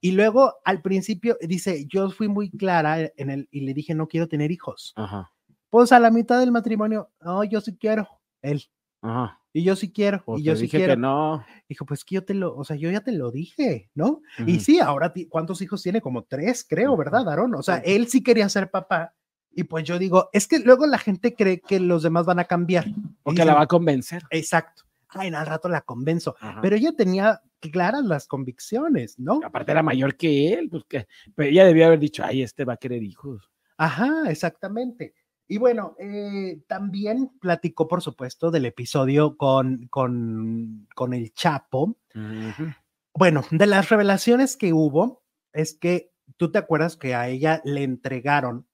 Y luego al principio dice, yo fui muy clara en el, y le dije, no quiero tener hijos. Ajá. Pues a la mitad del matrimonio, no, yo sí quiero, él, Ajá. Y yo sí quiero, y yo sí dije quiero. que no. Dijo, pues que yo te lo, o sea, yo ya te lo dije, ¿no? Y sí, ahora, ¿cuántos hijos tiene? Como tres, creo, ¿verdad, Aarón? O sea, él sí quería ser papá. Y pues yo digo, es que luego la gente cree que los demás van a cambiar. Y Porque la va a convencer. Exacto. Ay, en al rato la convenzo. Ajá. Pero ella tenía claras las convicciones, ¿no? Aparte era mayor que él, pues que, pero ella debía haber dicho, ay, este va a querer hijos. Ajá, exactamente. Y bueno, eh, también platicó, por supuesto, del episodio con, con, con el Chapo. Bueno, de las revelaciones que hubo, es que tú te acuerdas que a ella le entregaron.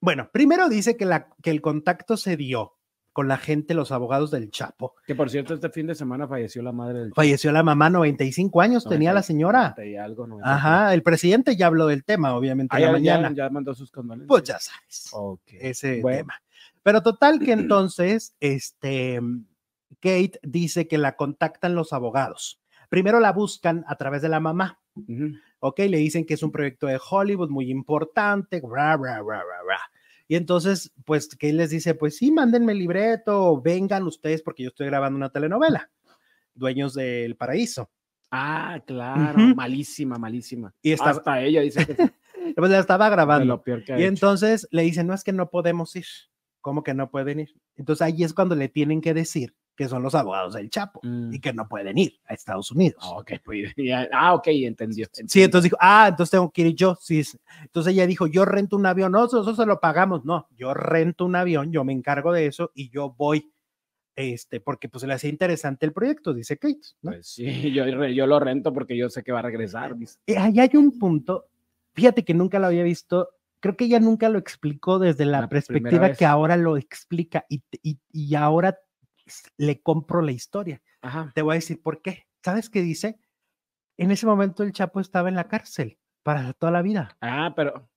Bueno, primero dice que, la, que el contacto se dio con la gente, los abogados del Chapo. Que por cierto, este fin de semana falleció la madre del Falleció la mamá, 95 años tenía la 90, señora. 90 y algo, 90 y Ajá, el presidente ya habló del tema, obviamente, Ah, la ya- mañana. ya mandó sus condolencias. Pues ya sabes. Ok. ese Bueno. tema. Pero total que entonces, este, Kate dice que la contactan los abogados. Primero la buscan a través de la mamá. ¿ok? Le dicen que es un proyecto de Hollywood muy importante, bra, bra, bra, bra, bra. Y entonces, pues, Kate les dice, pues sí, mándenme el libreto, vengan ustedes porque yo estoy grabando una telenovela, Dueños del Paraíso. Ah, claro, malísima, malísima. Y está- Hasta ella dice que Pues la estaba grabando. lo peor que ha Y hecho. entonces le dicen, no es que no podemos ir. ¿Cómo que no pueden ir? Entonces ahí es cuando le tienen que decir que son los abogados del Chapo Mm. y que no pueden ir a Estados Unidos. Ah, ok, pues, ya- ah, ok, entendió. Sí, entendió. entonces dijo, ah, entonces tengo que ir yo. Sí, es- entonces ella dijo, yo rento un avión, no, nosotros se lo pagamos. No, yo rento un avión, yo me encargo de eso y yo voy, este, porque pues le hacía interesante el proyecto, dice Kate. ¿no? Pues sí, yo, yo lo rento porque yo sé que va a regresar. dice. Y ahí hay un punto, fíjate que nunca lo había visto, creo que ella nunca lo explicó desde la, La perspectiva que ahora lo explica y, y, y ahora le compro la historia. Ajá. Te voy a decir por qué. ¿Sabes qué dice? En ese momento el Chapo estaba en la cárcel para toda la vida, Ah, pero.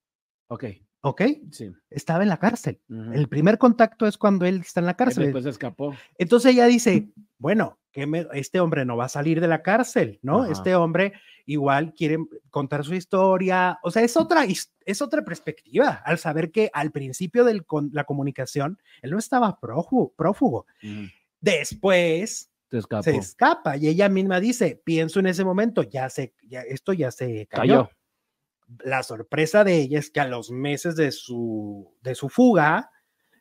Ok, ¿ok? sí. Estaba en la cárcel. ujú. El primer contacto es cuando él está en la cárcel. Después escapó. Entonces ella dice, bueno, que me- este hombre no va a salir de la cárcel, ¿no? Ajá. Este hombre igual quiere contar su historia, o sea, es otra, es otra perspectiva al saber que al principio de la comunicación él no estaba prófugo, prófugo. Ujú. Después Se escapa y ella misma dice, pienso en ese momento, ya se, ya, esto ya se cayó. Cayó. La sorpresa de ella es que a los meses de su, de su fuga,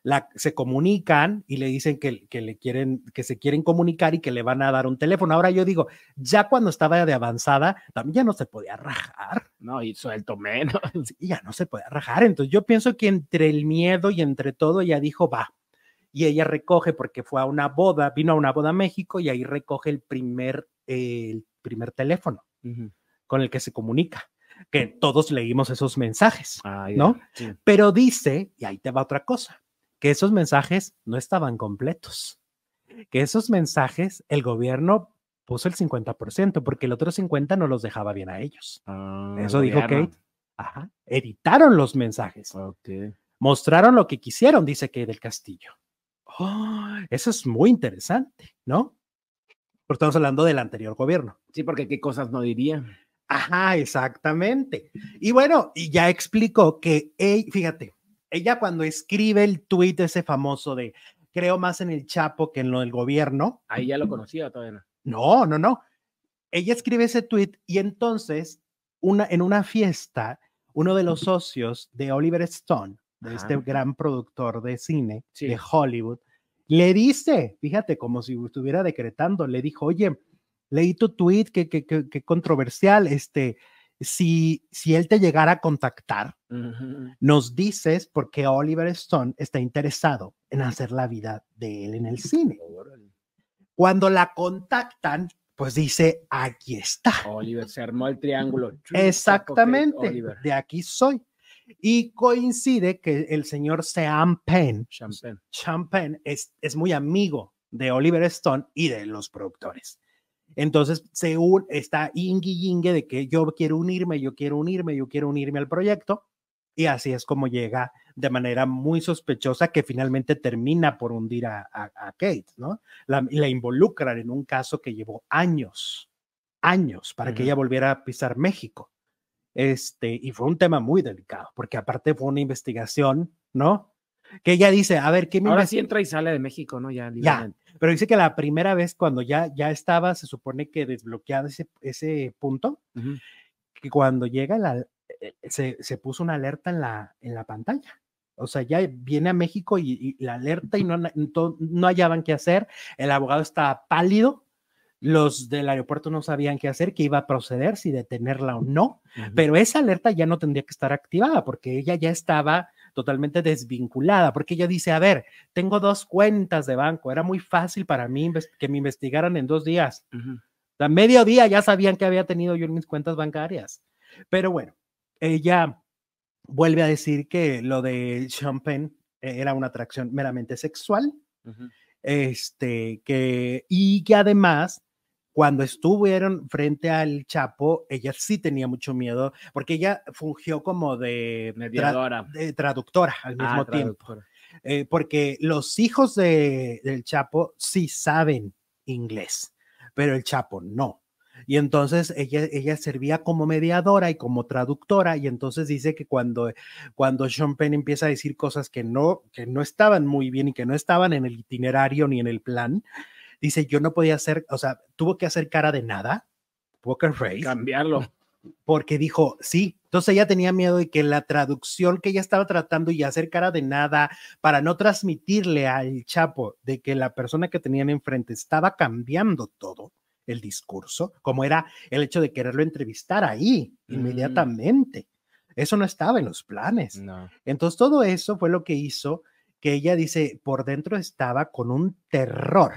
la, se comunican y le dicen que, que le quieren, que se quieren comunicar y que le van a dar un teléfono. Ahora yo digo, ya cuando estaba de avanzada, también ya no se podía rajar, No, y suelto menos. sí, ya no se podía rajar. Entonces yo pienso que entre el miedo y entre todo, ella dijo, va. Y ella recoge porque fue a una boda, vino a una boda a México y ahí recoge el primer, eh, el primer teléfono con el que se comunica, que todos leímos esos mensajes. Ah, ¿No? sí. Pero dice, y ahí te va otra cosa, que esos mensajes no estaban completos, que esos mensajes el gobierno puso el 50%, porque el otro 50% no los dejaba bien a ellos. Ah, Eso dijo. Kate. Ajá. Editaron los mensajes, mostraron lo que quisieron, dice Kate del Castillo. Oh, eso es muy interesante, ¿no? Porque estamos hablando del anterior gobierno. Sí, porque qué cosas no diría. Ajá, exactamente. Y bueno, y ya explicó que, ella, fíjate, ella cuando escribe el tuit ese famoso de creo más en el Chapo que en lo del gobierno, Ahí ya lo conocía todavía. no, no. no, no. Ella escribe ese tuit y entonces una, en una fiesta, uno de los socios de Oliver Stone, de este gran productor de cine Sí. de Hollywood, le dice, fíjate, como si estuviera decretando, le dijo, oye, leí tu tweet, que, que, que, que controversial, este, si, si él te llegara a contactar, nos dices porque Oliver Stone está interesado en hacer la vida de él en el cine. Cuando la contactan, pues dice, aquí está. Oliver se armó el triángulo. Exactamente, de aquí soy. Y coincide que el señor Sean Penn, Champagne. Penn, es, es muy amigo de Oliver Stone y de los productores. Entonces se un, está ingui yingue de que yo quiero unirme, yo quiero unirme, yo quiero unirme al proyecto. Y así es como llega de manera muy sospechosa que finalmente termina por hundir a, a- a Kate, ¿no? La, la involucran en un caso que llevó años, años para que ella volviera a pisar México. Este, y fue un tema muy delicado, porque aparte fue una investigación, ¿no? Que ella dice, a ver, ¿qué me Ahora sí entra y sale de México, ¿no? Ya, libremente. pero dice que la primera vez cuando ya, ya estaba, se supone que desbloqueado ese, ese punto, que cuando llega la, eh, se, se puso una alerta en la, en la pantalla. O sea, ya viene a México y, y la alerta y no, no, no hallaban qué hacer. El abogado estaba pálido. Los del aeropuerto no sabían qué hacer, qué iba a proceder, si detenerla o no. Pero esa alerta ya no tendría que estar activada porque ella ya estaba totalmente desvinculada, porque ella dice, a ver, tengo dos cuentas de banco, era muy fácil para mí que me investigaran en dos días. Ujú. A mediodía ya sabían que había tenido yo en mis cuentas bancarias. Pero bueno, ella vuelve a decir que lo de Champagne era una atracción meramente sexual, este, que, y que además, cuando estuvieron frente al Chapo, ella sí tenía mucho miedo, porque ella fungió como de, tra- Mediadora. de traductora al mismo Ah, tiempo eh, porque los hijos de, del Chapo sí saben inglés, pero el Chapo no. Y entonces ella, ella servía como mediadora y como traductora, y entonces dice que cuando, cuando Sean Penn empieza a decir cosas que no, que no estaban muy bien y que no estaban en el itinerario ni en el plan, dice, yo no podía hacer, o sea, tuvo que hacer cara de nada, poker face, Cambiarlo. porque dijo, sí, Entonces ella tenía miedo de que la traducción que ella estaba tratando y hacer cara de nada para no transmitirle al Chapo de que la persona que tenían enfrente estaba cambiando todo el discurso, como era el hecho de quererlo entrevistar ahí Mm. inmediatamente. Eso no estaba en los planes. No. Entonces todo eso fue lo que hizo que ella dice, por dentro estaba con un terror,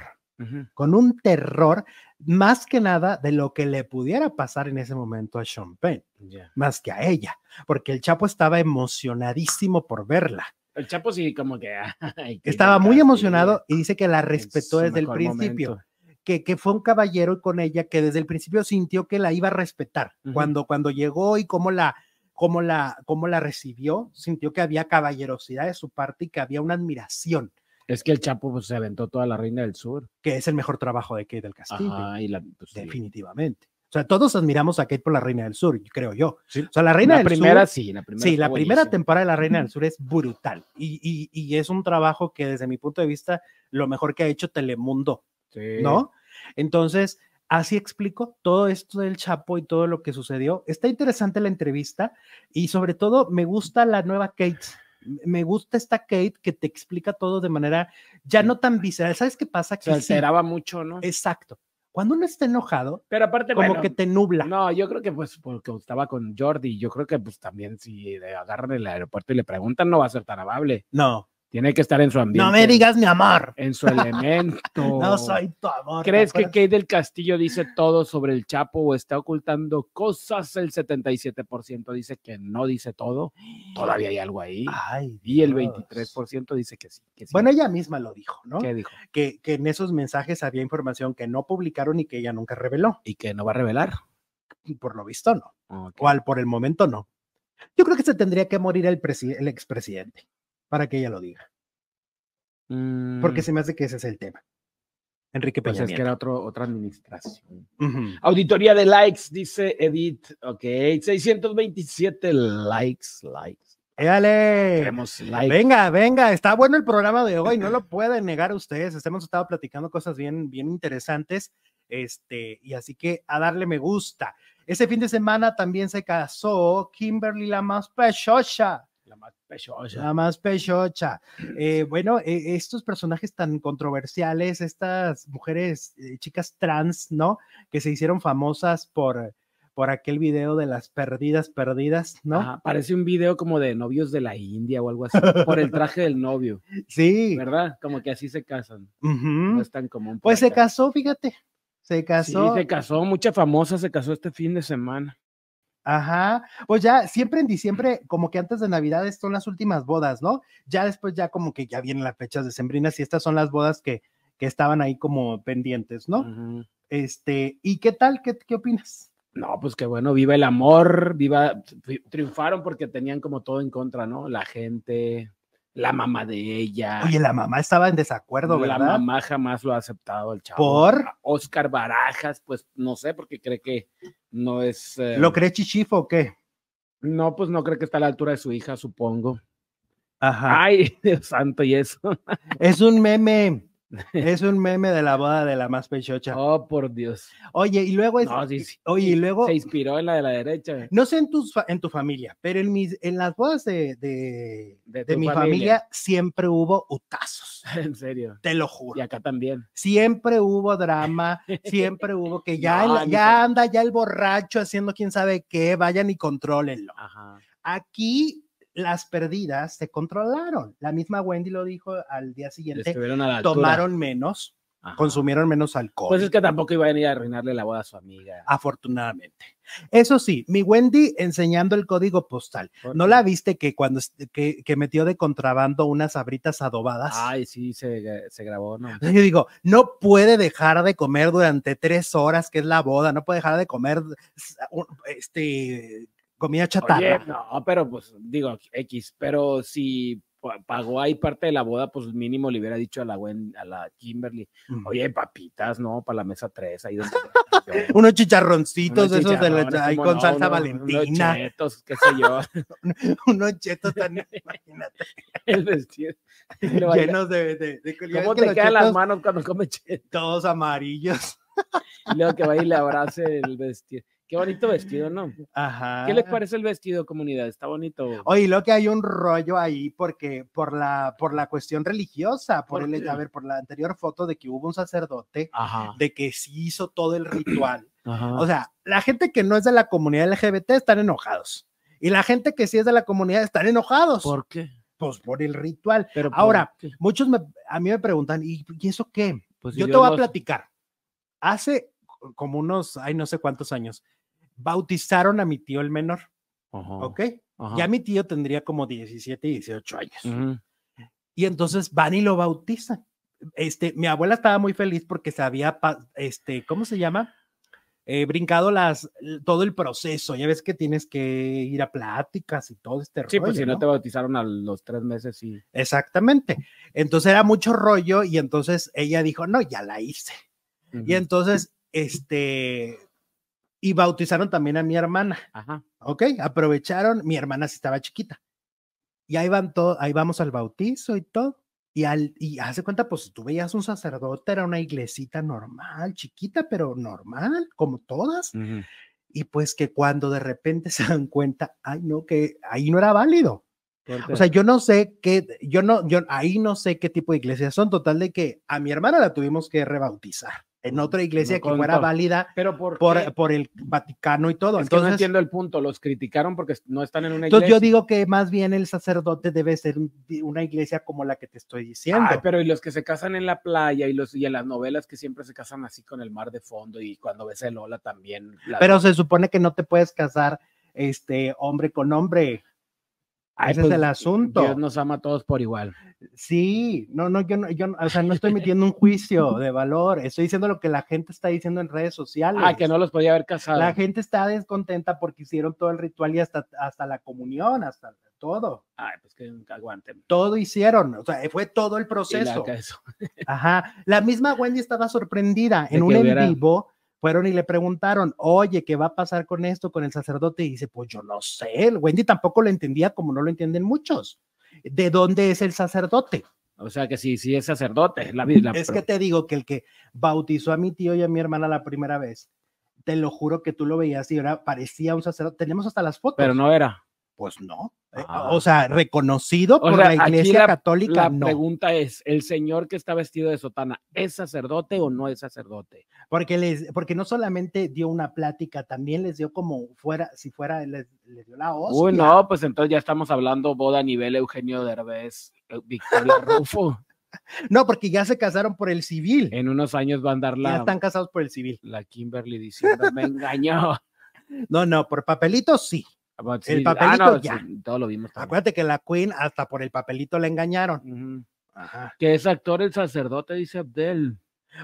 Con un terror más que nada de lo que le pudiera pasar en ese momento a Sean Penn, más que a ella, porque el Chapo estaba emocionadísimo por verla. El Chapo sí, como que. ay, qué Estaba muy emocionado y dice que la respetó desde el principio, momento. que, que fue un caballero con ella que desde el principio sintió que la iba a respetar. Cuando cuando llegó y cómo la cómo la cómo la recibió, sintió que había caballerosidad de su parte y que había una admiración, Es que el Chapo pues, se aventó toda la Reina del Sur. que es el mejor trabajo de Kate del Castillo. Ajá, y la, pues, sí. definitivamente. O sea, todos admiramos a Kate por la Reina del Sur, creo yo. Sí. O sea, la Reina La del primera Sur, sí, la primera. sí, la primera temporada de la Reina del Sur es brutal y, y- y es un trabajo que desde mi punto de vista lo mejor que ha hecho Telemundo, Sí. ¿no? Entonces, así explico todo esto del Chapo y todo lo que sucedió. Está interesante la entrevista y sobre todo me gusta la nueva Kate. Me gusta esta Kate que te explica todo de manera ya no tan visceral. ¿Sabes qué pasa? Se Que sí, alteraba mucho, ¿no? exacto. Cuando uno está enojado, Pero aparte, como bueno, que te nubla. No, yo creo que pues porque estaba con Jordi, yo creo que pues también si le agarran el aeropuerto y le preguntan, no va a ser tan amable. No, Tiene que estar en su ambiente. no me digas mi amor. En su elemento. No soy tu amor. ¿te ¿Crees que? Kate del Castillo dice todo sobre el Chapo o está ocultando cosas? El 77% dice que no dice todo. Todavía hay algo ahí. Ay, Y el Dios. 23% dice que sí. que sí. Bueno, ella misma lo dijo, ¿no? ¿Qué dijo? Que, que en esos mensajes había información que no publicaron y que ella nunca reveló. ¿Y que no va a revelar? Por lo visto no. Ok. O al por el momento no. Yo creo que se tendría que morir el, el expresidente para que ella lo diga. Porque Mm, se me hace que ese es el tema. Enrique pues Peña es que era otro, otra administración. Auditoría de likes, dice Edith. Ok, 627 likes, likes. Venga, venga, está bueno el programa de hoy, no lo pueden negar ustedes. Hemos estado platicando cosas bien, bien interesantes. Este, y así que a darle me gusta. Ese fin de semana también se casó Kimberly la más pechocha. Pechosa. La más pechocha. Eh, bueno, eh, estos personajes tan controversiales, estas mujeres, eh, chicas trans, ¿no? Que se hicieron famosas por, por aquel video de las perdidas, perdidas, ¿no? Ajá, parece un video como de novios de la India o algo así, por el traje del novio, Sí. ¿verdad? Como que así se casan. No es tan común. Pues se casó, fíjate. Se Sí, casó. se casó, mucha famosa se casó este fin de semana. Ajá. Pues ya siempre en diciembre, como que antes de Navidad son las últimas bodas, ¿no? Ya después ya como que ya vienen las fechas decembrinas y estas son las bodas que, que estaban ahí como pendientes, ¿no? Este, ¿y qué tal? ¿Qué, qué opinas? No, pues que bueno, viva el amor, viva, tri- triunfaron porque tenían como todo en contra, ¿no? La gente, la mamá de ella. Oye, la mamá estaba en desacuerdo, la ¿verdad? mamá jamás lo ha aceptado el chavo. ¿Por? Oscar Barajas, pues no sé, porque cree que no es. eh, ¿Lo cree chichifo o qué? No, pues no cree que está a la altura de su hija, supongo. Ajá. Ay, Dios santo, y eso. Es un meme. Es un meme de la boda de la más pechocha. Oh, por Dios. Oye, y luego es, No, sí, sí. oye, y luego Se inspiró en la de la derecha. No sé en, fa- en tu familia, pero en, mis, en las bodas de, de, De de tu mi familia. familia siempre hubo utazos, En serio. te lo Y juro. acá también. Siempre hubo drama, siempre hubo que ya, No, el- ya anda ya el borracho haciendo quién sabe qué, vayan y contrólenlo. Ajá. Aquí las perdidas se controlaron. La misma Wendy lo dijo al día siguiente, tomaron menos, Ajá. consumieron menos alcohol. Pues es que tampoco iban a ir a arruinarle la boda a su amiga. Afortunadamente. Eso sí, mi Wendy enseñando el código postal. ¿Por ¿No la viste que cuando que, que metió de contrabando unas abritas adobadas? Ay, sí, se, se grabó, ¿no? Yo digo, no puede dejar de comer durante tres horas, que es la boda, no puede dejar de comer este comida chatarra. Oye, no, pero pues digo, X, pero si pa- pagó ahí parte de la boda, pues mínimo le hubiera dicho a la a la Kimberly, Mm. oye, papitas, ¿no? Para la mesa 3, ahí donde Unos chicharroncitos Unos de esos de la- ahí con no, salsa valentina, Unos chetos, qué sé yo, unos chetos tan, imagínate, el vestido. Llenos de, de, ¿Cómo te quedan las manos cuando comes chetos? Todos amarillos. Y luego que va y le abrace el vestido. Qué bonito vestido, ¿no? Ajá. ¿Qué les parece el vestido, comunidad? Está bonito. Oye, lo que hay un rollo ahí porque por la por la cuestión religiosa, por, ¿Por el, a ver, por la anterior foto de que hubo un sacerdote Ajá. de que sí hizo todo el ritual. ajá. O sea, la gente que no es de la comunidad LGBT están enojados. Y la gente que sí es de la comunidad están enojados. ¿Por qué? pues por el ritual. Pero ¿por Ahora, qué? muchos me- a mí me preguntan, ¿y, y eso qué? Pues si Yo te Dios voy a nos- platicar. Hace como unos, ay, no sé cuántos años, bautizaron a mi tío el menor, Ajá, ¿ok? ajá. Ya mi tío tendría como 17, 18 años. Y entonces van y lo bautizan. Este, mi abuela estaba muy feliz porque se había, este, ¿cómo se llama? Eh, brincado las, todo el proceso. Ya ves que tienes que ir a pláticas y todo este Sí, pues rollo, si no ¿no? te bautizaron a los tres meses, sí. Exactamente. Entonces era mucho rollo y entonces ella dijo, no, ya la hice. Y entonces, este, y bautizaron también a mi hermana, Ajá. ¿ok? Aprovecharon, mi hermana sí estaba chiquita. Y ahí van todo, ahí vamos al bautizo y todo. Y, al, y hace cuenta, pues tú veías un sacerdote, era una iglesita normal, chiquita, pero normal, como todas. Y pues que cuando de repente se dan cuenta, ay, no, que ahí no era válido. O sea, yo no sé qué, yo no, yo ahí no sé qué tipo de iglesias son. Total de que a mi hermana la tuvimos que rebautizar en otra iglesia No que fuera válida pero ¿por, por, por el Vaticano y todo. Es que no Entonces, entiendo el punto. Los criticaron porque no están en una entonces iglesia. yo digo que más bien el sacerdote debe ser un- una iglesia como la que te estoy diciendo. Ay, pero y los que se casan en la playa y los y en las novelas que siempre se casan así con el mar de fondo y cuando ves el Lola también. la- Pero se supone que no te puedes casar este hombre con hombre. Ay, ese es pues, el asunto. Dios nos ama a todos por igual. Sí, no, no, yo no, yo, no- o sea, no estoy metiendo un juicio de valor, estoy diciendo lo que la gente está diciendo en redes sociales. Ah, que no los podía haber casado. La gente está descontenta porque hicieron todo el ritual y hasta, hasta la comunión, hasta todo. Ay, pues que aguanten. Todo hicieron, o sea, fue todo el proceso. eso. Ajá. La misma Wendy estaba sorprendida. En un en vivo fueron y le preguntaron, oye, ¿qué va a pasar con esto, con el sacerdote? Y dice, pues yo no sé. El Wendy tampoco lo entendía como no lo entienden muchos. ¿De dónde es el sacerdote? O sea que sí, sí es sacerdote. La, la- es que te digo que el que bautizó a mi tío y a mi hermana la primera vez, te lo juro que tú lo veías y ahora parecía un sacerdote. Tenemos hasta las fotos. pero no era. Pues no. Eh, Ah. O sea, reconocido O por sea, la iglesia la- católica, La no. pregunta es, ¿el señor que está vestido de sotana es sacerdote o no es sacerdote? Porque, les, porque no solamente dio una plática, también les dio como fuera, si fuera, les, les dio la hostia. Uy, no, pues entonces ya estamos hablando boda a nivel Eugenio Derbez, eh, Victoria Rufo. No, porque ya se casaron por el civil. En unos años va a andar Ya la, están casados por el civil. la Kimberly diciendo, me engañó. No, no, por papelitos sí. Ah, El sí, papelito no, ya. sí, todo lo vimos. también. Acuérdate que la Queen hasta por el papelito la engañaron. Ajá. Que es actor el sacerdote, dice Abdel.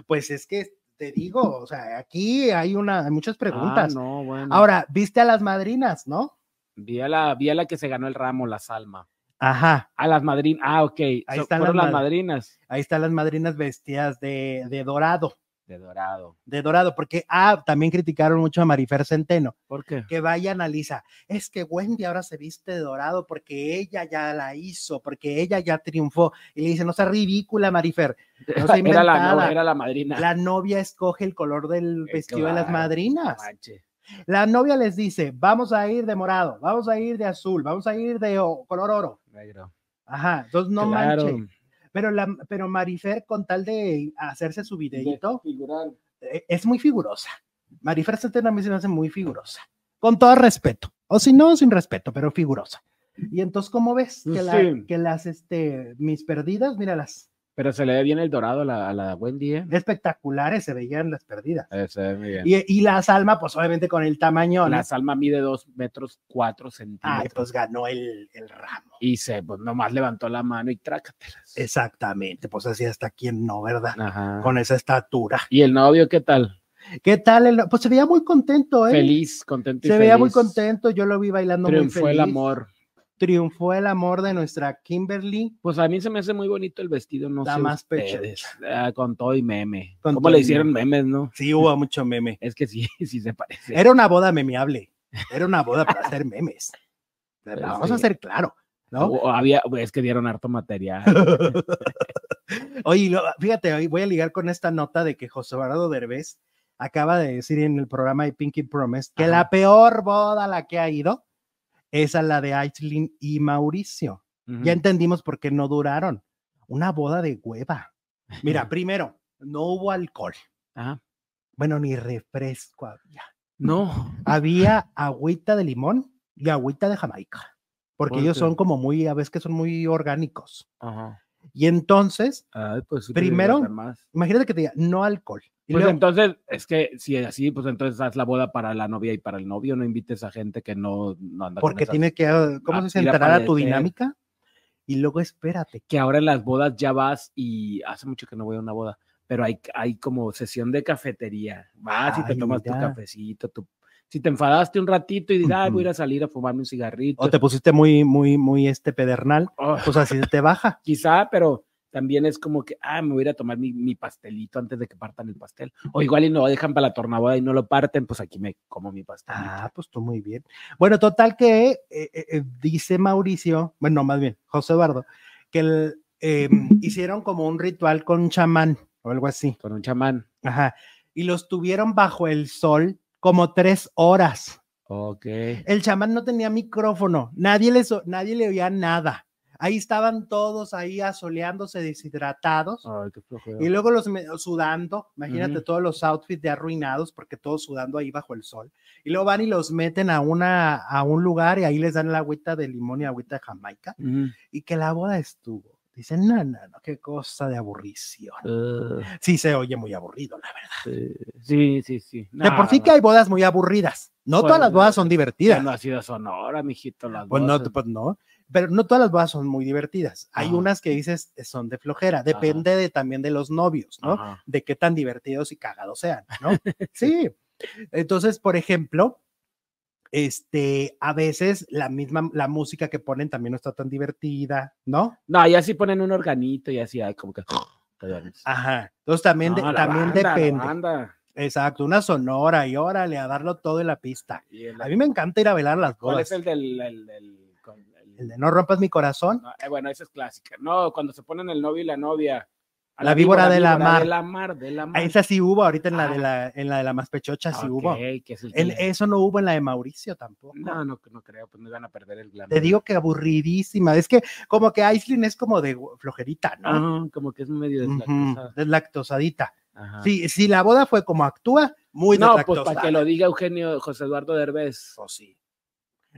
Pues es que te digo, o sea, aquí hay una, hay muchas preguntas. Ah, no, bueno. Ahora, viste a las madrinas, ¿no? Vi a, la, vi a la que se ganó el ramo, la Salma. Ajá. A las madrinas. Ah, ok. Ahí so- están las las mad- madrinas Ahí están las madrinas vestidas de, de dorado, de Dorado. de dorado, porque, ah, también criticaron mucho a Marifer Centeno. ¿Por qué? que vaya analiza, es que Wendy ahora se viste de dorado porque ella ya la hizo, porque ella ya triunfó. Y le dice, no sea ridícula, Marifer. No sea era, la, no, era la madrina. La novia escoge el color del vestido de las madrinas. manche. La novia les dice, vamos a ir de morado, vamos a ir de azul, vamos a ir de color oro. Negro. Ajá, entonces no Claro. Pero, la, pero Marifer, con tal de hacerse su videito, eh, es muy figurosa. Marifer Centeno a mí se me hace muy figurosa. Con todo respeto. O si no, sin respeto, pero figurosa. Y entonces, ¿cómo ves? Que, la- Sí. que las, este, mis perdidas, míralas, Pero se le ve bien el dorado a la, a la Wendy, ¿eh? espectaculares se veían las perdidas. Eh, se ve muy bien. Y, y la Salma, pues obviamente con el tamaño, La Salma mide dos metros cuatro Ay, centímetros. pues ganó el, el ramo. Y se, pues nomás levantó la mano y trácatelas. Exactamente, pues así hasta quien no, ¿verdad? Ajá. Con esa estatura. ¿Y el novio qué tal? ¿Qué tal? el- pues se veía muy contento, ¿eh? Feliz, contento y Se veía muy contento, yo lo vi bailando muy Triunfó el feliz. amor. Triunfó el amor de nuestra Kimberly. Pues a mí se me hace muy bonito el vestido, no sé más ustedes. Ah, con todo y meme. Con ¿Cómo le hicieron meme. memes, no? Sí, hubo mucho meme. Es que sí, sí se parece. Era una boda memeable. Era una boda para hacer memes. Pues Vamos sí. a ser claro, ¿no? O- había, es que dieron harto material. Oye, fíjate, voy a ligar con esta nota de que José Eduardo Derbez acaba de decir en el programa de Pinky Promise que Ajá. la peor boda a la que ha ido es a la de Aislinn y Mauricio. Ya entendimos por qué no duraron. Una boda de hueva. Mira, primero, no hubo alcohol. Ajá. Bueno, ni refresco había. No. Había agüita de limón y agüita de Jamaica. Porque ¿Por ellos son como muy, a veces que son muy orgánicos. Ajá. Y entonces, Ay, pues Primero, imagínate que te diga, no alcohol. Y Pues luego, entonces, es que si es así, pues entonces haz la boda para la novia y para el novio, no invites a gente que no, no anda con porque esas- tiene que, ah, ¿cómo Ah, se Entrar a tu dinámica. Y luego espérate. que ahora en las bodas ya vas y hace mucho que no voy a una boda, pero hay, hay como sesión de cafetería. Vas y te tomas tu cafecito, tu- si te enfadaste un ratito y dirás, "Ay, voy a ir a salir a fumarme un cigarrito. O te pusiste muy, muy, muy este pedernal, Oh, pues así te baja. quizá, pero también es como que, ah, me voy a ir a tomar mi, mi pastelito antes de que partan el pastel. O igual y no lo dejan para la tornaboda y no lo parten, pues aquí me como mi pastelito. Ah, pues tú muy bien. Bueno, total que eh, eh, eh, dice Mauricio, bueno, más bien, José Eduardo, que el, eh, hicieron como un ritual con un chamán o algo así. Con un chamán. Ajá. Y los tuvieron bajo el sol como tres horas. Ok. El chamán no tenía micrófono, nadie le, nadie le oía nada. Ahí estaban todos ahí asoleándose, deshidratados. Ay, qué. Y luego los sudando, imagínate Ujú. todos los outfits de arruinados porque todos sudando ahí bajo el sol. Y luego van y los meten a, una, a un lugar y ahí les dan la agüita de limón y agüita de Jamaica y que la boda estuvo. Dicen, no, no, no, qué cosa de aburrición. Uh, Sí se oye muy aburrido, la verdad. sí, sí, sí. De por sí que hay bodas muy aburridas. No Pues, todas las bodas son divertidas. no ha sido Sonora, mijito. Las Pues no, pues no. Pero no todas las bodas son muy divertidas. Hay Ajá. unas que dices eh, son de flojera. Depende de, también de los novios, ¿no? Ajá. de qué tan divertidos y cagados sean, ¿no? sí. Entonces, por ejemplo, este, a veces la misma, la música que ponen también no está tan divertida, ¿no? No, ya sí ponen un organito y así, hay como que. Ajá. Entonces también, de- No, la también banda, depende. Exacto, una sonora y órale a darlo todo en la pista. Y el- A mí me encanta ir a velar las ¿Cuál bodas. es el del. el- el- el- de no rompas mi corazón. no, eh, bueno, esa es clásica. No, cuando se ponen el novio y la novia. a La víbora de la víbora mar. De la mar, de la mar. Esa sí hubo ahorita en la de Ah. la, en la de la más pechocha, sí hubo. Es el eso no hubo en la de Mauricio tampoco. No, no, no creo, pues no iban a perder el glamour. Te digo que aburridísima. Es que como que Aislinn es como de flojerita, ¿no? Como que es medio deslactosada. deslactosadita. Ajá. Sí, si la boda fue como actúa, muy no, pues para que lo diga Eugenio José Eduardo Derbez. Oh, sí.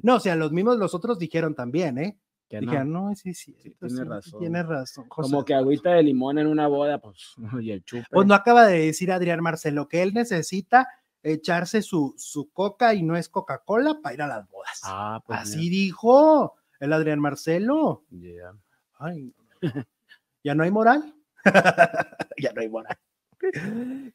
No, o sea, los mismos, los otros dijeron también, ¿eh? que. Dijeron, no, sí, sí, Sí, tiene sí, razón. Tienes razón. José Como que agüita de limón en una boda, pues, y el chupe. Pues no acaba de decir Adrián Marcelo que él necesita echarse su, su coca y no es Coca-Cola para ir a las bodas. Ah, pues. Así dijo el Adrián Marcelo. ya. Ay. ¿Ya no hay moral? ya no hay moral.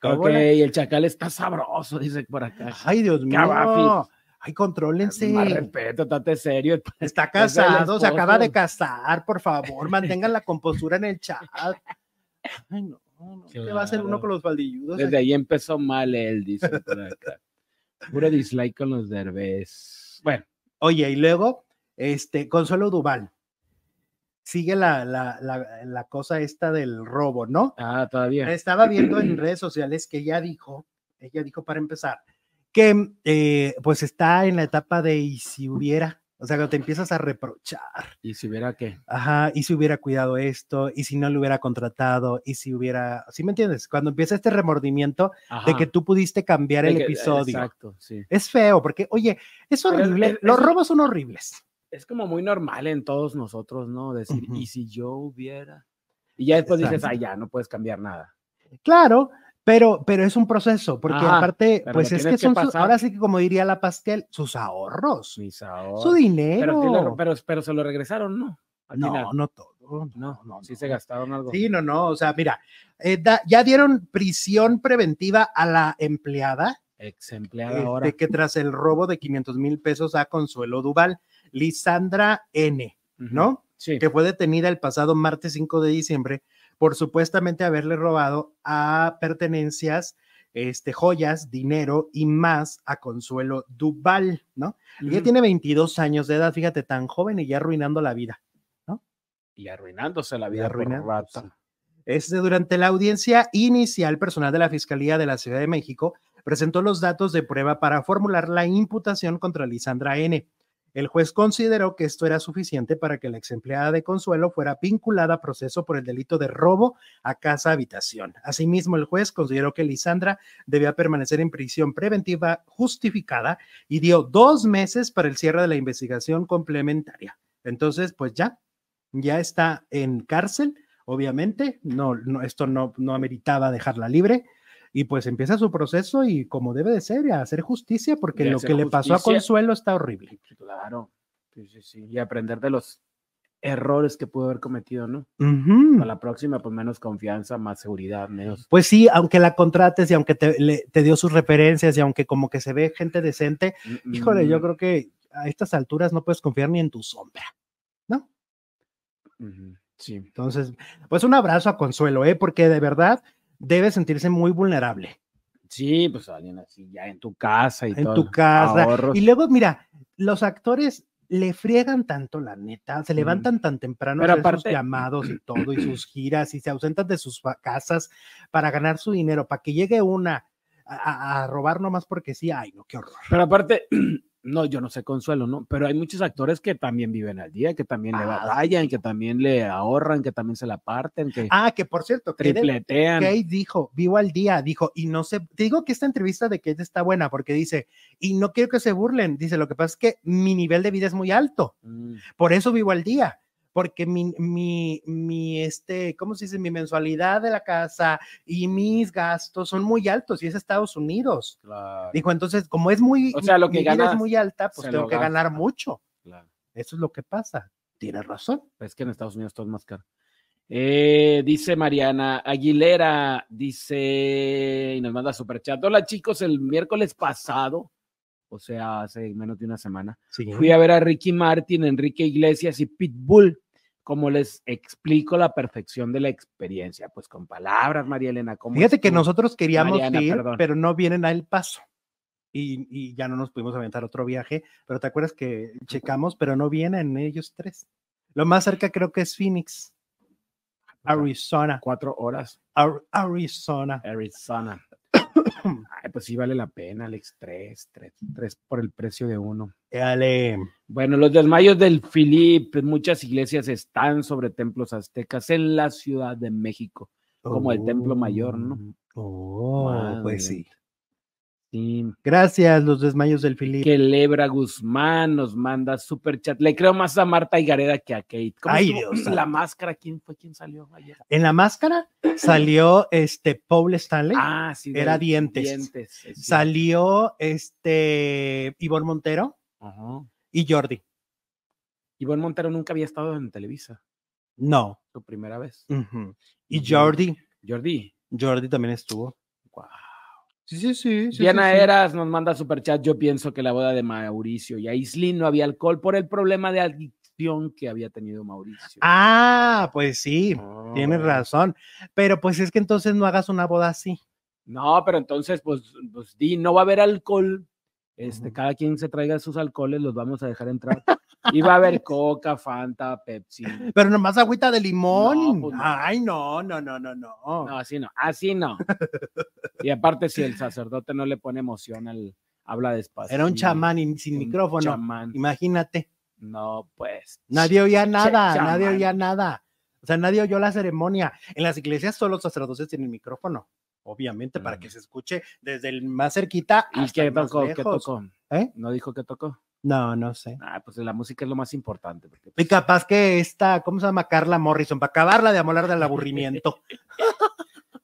¿Cómo Ok, el chacal está sabroso, dice por acá. Ay, Dios mío. Ay, contrólense. Más respeto, tate serio. Está casado, se acaba de casar, por favor, mantengan la compostura en el chat. Ay, no, no, ¿qué va a hacer uno Claro. con los baldilludos? Desde ahí empezó mal él, dice por acá. Puro dislike con los derbés. Bueno, Oye, y luego, este, Consuelo Duval. Sigue la, la, la, la cosa esta del robo, ¿no? ah, todavía. Estaba viendo en redes sociales que ella dijo, ella dijo para empezar, que eh, pues está en la etapa de y si hubiera, o sea, cuando te empiezas a reprochar, Y si hubiera que. ajá, y si hubiera cuidado esto, y si no lo hubiera contratado, y si hubiera, ¿sí me entiendes? Cuando empieza este remordimiento de que tú pudiste cambiar el episodio. Exacto, sí. Es feo, porque, oye, es Pero es- horrible, es- los robos son horribles. Es como muy normal en todos nosotros, ¿no? Decir, Ujú. ¿y si yo hubiera? Y ya después dices, Exacto. ah, ya, no puedes cambiar nada. Claro, pero, pero es un proceso, porque Ajá, aparte, pues es que son, sus- ahora sí que como diría la pastel, sus ahorros, Mis su ahorros. dinero. Pero, pero, pero se lo regresaron, ¿no? Al no, final. no todo. no, no, sí no. se gastaron algo. Sí, no, no, o sea, mira, eh, da- ya dieron prisión preventiva a la empleada, Ex empleada este, ahora. que tras el robo de 500 mil pesos a Consuelo Duval, Lisandra N.. ¿no? Sí. que fue detenida el pasado martes 5 de diciembre por supuestamente haberle robado a pertenencias, este, joyas, dinero y más a Consuelo Duval, ¿no? Ella tiene 22 años de edad, fíjate, tan joven y ya arruinando la vida. Y arruinándose la vida. por arruinándose. Este, durante la audiencia inicial, personal de la Fiscalía de la Ciudad de México presentó los datos de prueba para formular la imputación contra Lisandra N. El juez consideró que esto era suficiente para que la ex empleada de Consuelo fuera vinculada a proceso por el delito de robo a casa habitación. Asimismo, el juez consideró que Lisandra debía permanecer en prisión preventiva justificada y dio dos meses para el cierre de la investigación complementaria. Entonces, pues ya, ya está en cárcel, obviamente, no, no esto no, no ameritaba dejarla libre y pues empieza su proceso y como debe de ser, a hacer justicia, porque lo que le pasó a. Consuelo está horrible. Claro. Sí, sí, sí. Y aprender de los errores que pudo haber cometido, ¿no? Ujú. Para la próxima, pues menos confianza, más seguridad, menos. Pues sí, aunque la contrates y aunque te, le- te dio sus referencias y aunque como que se ve gente decente, híjole, yo Mm, creo que a estas alturas no puedes confiar ni en tu sombra, ¿no? Sí. Entonces, pues un abrazo a Consuelo, ¿eh? Porque de verdad debe sentirse muy vulnerable Sí, pues alguien así ya en tu casa y en todo. tu casa. ahorros. Y luego, mira, los actores le friegan tanto la neta, se levantan tan temprano Pero a hacer sus aparte- llamados y todo, y sus giras, y se ausentan de sus casas para ganar su dinero, para que llegue una a- a robar nomás porque sí, ay, no, qué horror. Pero aparte, no, yo no sé consuelo, ¿no? Pero hay muchos actores que también viven al día, que también le Ah, batallan, que también le ahorran, que también se la parten, que Ah, que por cierto, tripletean. Kate dijo, vivo al día, dijo, y no sé, te digo que esta entrevista de Kate está buena porque dice, y no quiero que se burlen, dice, lo que pasa es que mi nivel de vida es muy alto, Mm, por eso vivo al día, porque mi, mi, mi, este, ¿cómo se dice? Mi mensualidad de la casa y mis gastos son muy altos y es Estados Unidos. claro, Dijo, entonces, como es muy, O sea, lo que mi vida ganas, es muy alta, pues tengo que ganar mucho. claro. Eso es lo que pasa. Tienes razón. Es que en Estados Unidos todo es más caro. Eh, dice Mariana Aguilera, dice, y nos manda super chat. Hola chicos, el miércoles pasado, o sea, hace menos de una semana, Sí. fui a ver a Ricky Martin, Enrique Iglesias y Pitbull. Como les explico la perfección de la experiencia, pues con palabras, María Elena. ¿cómo Fíjate que nosotros queríamos Mariana, ir, perdón. pero no vienen a El Paso. Y, y ya no nos pudimos aventar otro viaje, pero te acuerdas que checamos, pero no vienen ellos tres. Lo más cerca creo que es Phoenix, Arizona. Cuatro horas, Ar- Arizona. Arizona. Ay, pues sí vale la pena, Alex, tres, tres, tres por el precio de uno. Dale. Bueno, los desmayos del Filip, muchas iglesias están sobre templos aztecas en la Ciudad de México, como el Templo Mayor, ¿no? Oh, Madre pues sí. Sí, Gracias, los desmayos del Filip. que Lebra Guzmán nos manda super chat. Le creo más a Marta Higareda que a Kate. ¿Cómo Ay, Dios La máscara, ¿quién fue quien salió ayer? En la máscara salió este Paul Stanley, Ah, sí. Era dientes. salió este Ivonne Montero Ajá. y Jordi. Ivonne Montero nunca había estado en Televisa, No. su primera vez. Y. Jordi, Jordi. Jordi también estuvo. Sí, sí, sí. Diana sí, sí. Eras nos manda super chat. Yo pienso que la boda de Mauricio y Aislinn no había alcohol por el problema de adicción que había tenido Mauricio. Ah, pues sí, tienes Oh. razón. Pero pues es que entonces no hagas una boda así. No, pero entonces, pues, pues di, no va a haber alcohol. Este, cada quien se traiga sus alcoholes, los vamos a dejar entrar. Va a haber Coca, Fanta, Pepsi. Pero nomás agüita de limón. No, pues no. Ay, no, no, no, no, no. No, así no, así no. Y aparte, si el sacerdote no le pone emoción al habla despacio. Era un chamán y- sin micrófono. Chamán. Imagínate. No, pues. Nadie oía nada, chamán. nadie oía nada. O sea, nadie oyó la ceremonia. En las iglesias solo los sacerdotes tienen micrófono. Obviamente, para Mm. que se escuche desde el más cerquita ¿Y hasta qué el más tocó? ¿Qué tocó? ¿Eh? ¿No dijo que tocó? No, no sé. Ah, pues la música es lo más importante. porque, Y pues, capaz que esta, ¿cómo se llama? Carla Morrison, para acabarla de amolar del aburrimiento.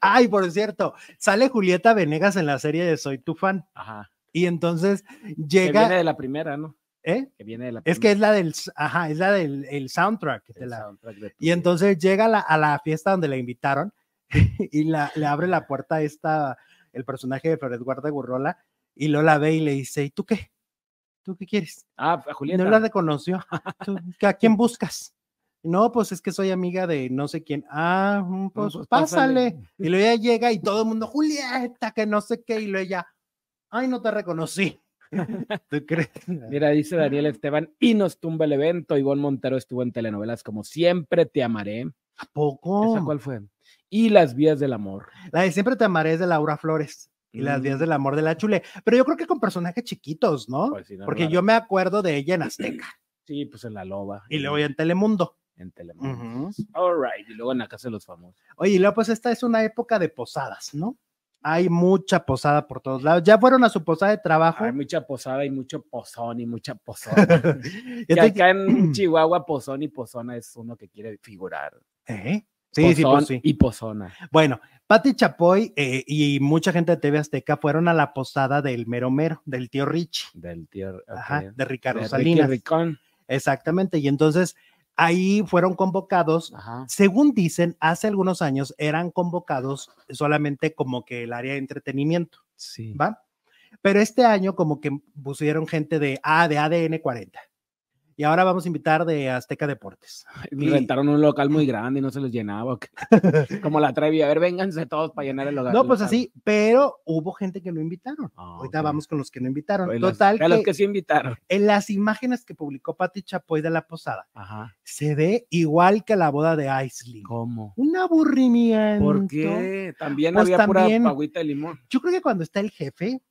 Ay, por cierto, sale Julieta Venegas en la serie de Soy tu fan. Ajá. Y entonces Que viene llega, de la primera, ¿no? ¿eh? Que viene de la Es que es la del, ajá, es la del el soundtrack. de el la- soundtrack de y entonces llega a la, a la fiesta donde la invitaron y la, le abre la puerta a esta, el personaje de Flores Guarda Gurrola, y lo la ve y le dice, ¿y tú qué? ¿Tú qué quieres? Ah, a Julieta. No la reconoció. ¿Tú, ¿A quién buscas? No, pues es que soy amiga de no sé quién. Ah, mm, pues, pues pásale. pásale. Y luego ella llega y todo el mundo, Julieta, que no sé qué. Y luego ella, ay, no te reconocí. ¿Tú crees? Mira, dice Daniel Esteban, y nos tumba el evento. Ivonne Montero estuvo en telenovelas como Siempre Te Amaré. ¿A poco? ¿Esa cuál fue? Y las vías del amor. La de Siempre te amaré es de Laura Flores y las vías Mm, del amor de la chule. Pero yo creo que con personajes chiquitos, ¿no? pues sí, no, Porque claro. yo me acuerdo de ella en Azteca Sí, pues en la loba. y luego ya en Telemundo. en Telemundo. Ujú. All right. Y luego en la casa de los famosos. Oye, y luego pues esta es una época de posadas, ¿no? Hay mucha posada por todos lados. ¿Ya fueron a su posada de trabajo? Hay mucha posada y mucho pozón y mucha pozona. Te- acá en Chihuahua, pozón y pozona es uno que quiere figurar. ¿Eh? Sí, sí, pues sí. Y pozona. Bueno, Pati Chapoy eh, y mucha gente de TV Azteca fueron a la posada del mero mero, del tío Rich, Del tío. ajá, de Ricardo De Salinas. Ricón. Exactamente. Y entonces ahí fueron convocados. Ajá. Según dicen, hace algunos años eran convocados solamente como que el área de entretenimiento, Sí. ¿va? Pero este año como que pusieron gente de, ah, de ADN 40. Y ahora vamos a invitar de Azteca Deportes. Y rentaron un local muy grande y no se los llenaba. Como la Trevi. A ver, vénganse todos para llenar el local. No, pues así, pero hubo gente que no invitaron. Ah, Ahorita vamos con los que no invitaron. Los- Total, a los que sí invitaron. en las imágenes que publicó Pati Chapoy de la posada, Ajá. se ve igual que la boda de Aislinn. ¿Cómo? Un aburrimiento. ¿Por qué? También Pues había también- pura agüita de limón. Yo creo que cuando está el jefe,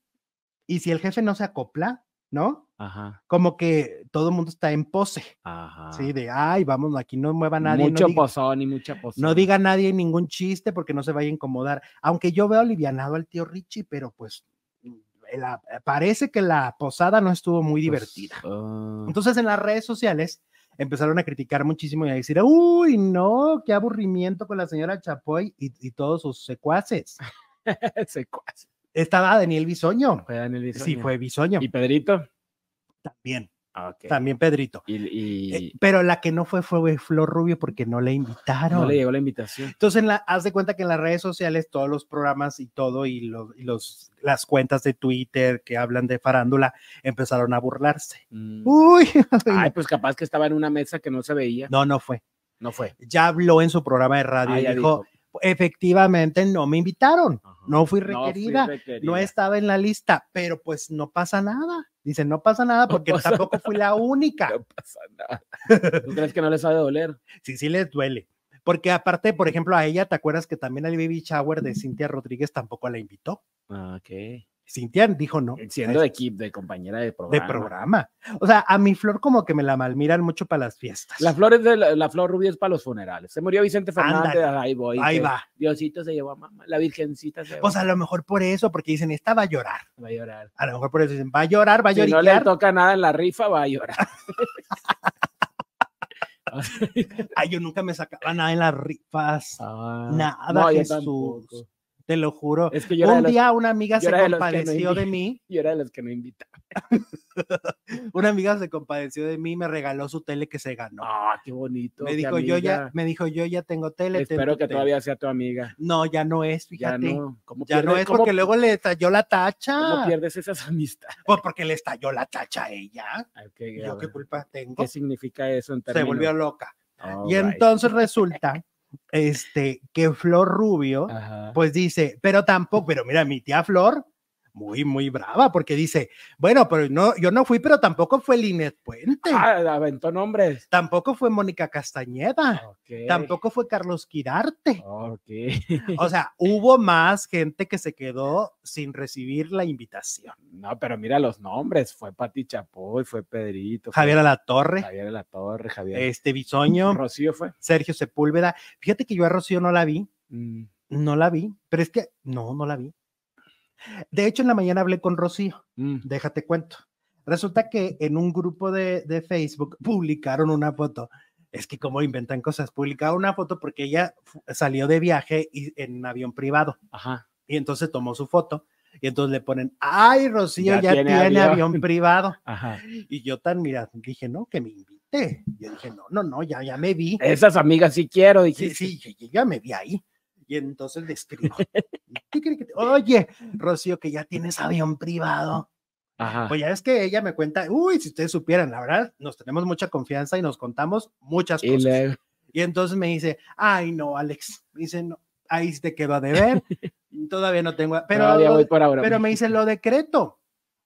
y si el jefe no se acopla, ¿no? Ajá. Como que todo el mundo está en pose, Ajá. ¿sí? De, ay, vamos, aquí no mueva nadie. Mucho no, diga, pozón y mucha pozón. no diga nadie ningún chiste porque no se vaya a incomodar. Aunque yo veo alivianado al tío Richie, pero pues la- parece que la posada no estuvo muy Pues, divertida. Entonces en las redes sociales empezaron a criticar muchísimo y a decir, uy, no, qué aburrimiento con la señora Chapoy y, y todos sus secuaces. secuaz. Estaba Daniel Bisoño. Fue Daniel Sí, Bisoño. fue Bisoño. ¿Y Pedrito? También, Ah, también Pedrito. Y, y Eh, pero la que no fue fue Flor Rubio porque no le invitaron. no le llegó la invitación. Entonces, en la, haz de cuenta que en las redes sociales, todos los programas y todo, y, los, y los, las cuentas de Twitter que hablan de farándula, empezaron a burlarse. Mm. Uy, Ay, pues capaz que estaba en una mesa que no se veía. no, no fue. No fue. Ya habló en su programa de radio Ah, y dijo, efectivamente no me invitaron, no fui No fui requerida, no, estaba en la lista, pero pues no pasa nada. Dice, no pasa nada porque pasa tampoco fui la única. No pasa nada. ¿Tú crees que no le sabe doler? Sí, sí les duele. Porque aparte, por ejemplo, a ella, ¿te acuerdas que también al baby shower de Cintia Rodríguez tampoco la invitó? Ah, ok. Cintia dijo no. Siendo de equipo, de compañera de de programa. programa. O sea, a mi flor como que me la malmiran mucho para las fiestas. La flor es de la, la flor rubia es para los funerales. Se murió Vicente Fernández, Ándale. ahí voy. Ahí va. Diosito se llevó a mamá, la virgencita se Pues llevó a lo mejor por eso, porque dicen, esta va a llorar. va a llorar. A lo mejor por eso dicen, va a llorar, va a Si no le toca nada en la rifa, va a llorar. Ay, yo nunca me sacaba nada en las rifas. Ah, Nada, no, Jesús. Te lo juro. Es que yo Un los, día una amiga se de no compadeció de mí. yo era de los que no invitaba. Una amiga se compadeció de mí y me regaló su tele que se ganó. Ah, qué bonito. me dijo, yo ya, me dijo, yo ya tengo tele. Espero que tele". todavía sea tu amiga. No, ya no es, Ya fíjate. no. ¿Cómo Ya no es cómo- porque luego le estalló la ¿Cómo tacha. pierdes esas amistades? Pues porque le estalló la tacha a ella. Ay, qué- Yo qué culpa tengo. ¿Qué significa eso en Se volvió loca. All Y right. entonces resulta este, que Flor Rubio, Ajá. pues dice, pero tampoco, pero mira, mi tía Flor, muy, muy brava, porque dice, bueno, pero no, yo no fui, pero tampoco fue Linet Puente, Ah, aventó nombres. tampoco fue Mónica Castañeda, tampoco fue Carlos Quirarte. Ok. O sea, hubo más gente que se quedó sin recibir la invitación. No, pero mira los nombres. Fue Pati Chapoy, fue Pedrito. fue Javier Alatorre, Javier de la Torre, Javier. este Bisoño, Rocío fue. Sergio Sepúlveda. Fíjate que yo a Rocío no la vi, Mm, no la vi, pero es que no, no la vi. De hecho, en la mañana hablé con Rocío, mm. déjate cuento. Resulta que en un grupo de, de Facebook publicaron una foto. Es que como inventan cosas, publicaron una foto porque ella salió de viaje y, en avión privado Ajá. y entonces tomó su foto y entonces le ponen, ay, Rocío ya, Ya tiene, tiene avión. avión". privado. Ajá. Y yo tan, mira, dije, no, que me invite. Yo dije, no, no, no, ya, ya me vi. Esas amigas sí quiero. Sí, Dijiste. sí, yo ya me vi ahí. Y entonces le escribo. ¿Qué cree que te- Oye, Rocío, que ya tienes avión privado. Ajá. Pues ya es que ella me cuenta, uy, si ustedes supieran, la verdad, nos tenemos mucha confianza y nos contamos muchas y cosas. luego, Y entonces me dice, ay, no, Alex. Me dice, no, ahí te quedó a deber. Todavía no tengo, pero, todavía lo voy por ahora. pero me dice lo decreto.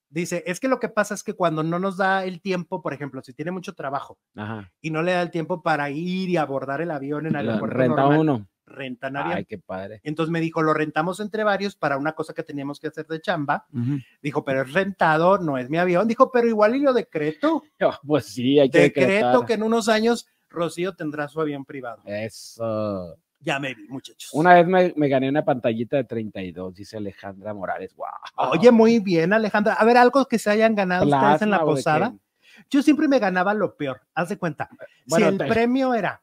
Dice, es que lo que pasa es que cuando no nos da el tiempo, por ejemplo, si tiene mucho trabajo Ajá. y no le da el tiempo para ir y abordar el avión en el aeropuerto Renta normal, uno. Rentan avión. Ay, qué padre. Entonces me dijo, lo rentamos entre varios para una cosa que teníamos que hacer de chamba. Dijo, pero es rentado, no es mi avión. Dijo, pero igual y lo decreto. Oh, pues sí, hay que Decreto decretar. que en unos años Rocío tendrá su avión privado. Eso. Ya me vi, muchachos. Una vez me, me gané una pantallita de 32, dice Alejandra Morales. Wow. Oye, muy bien, Alejandra. A ver, algo que se hayan ganado ustedes en la Plasma, ¿o de posada. Yo siempre me ganaba lo peor. Haz de cuenta. Bueno, si el te- premio era,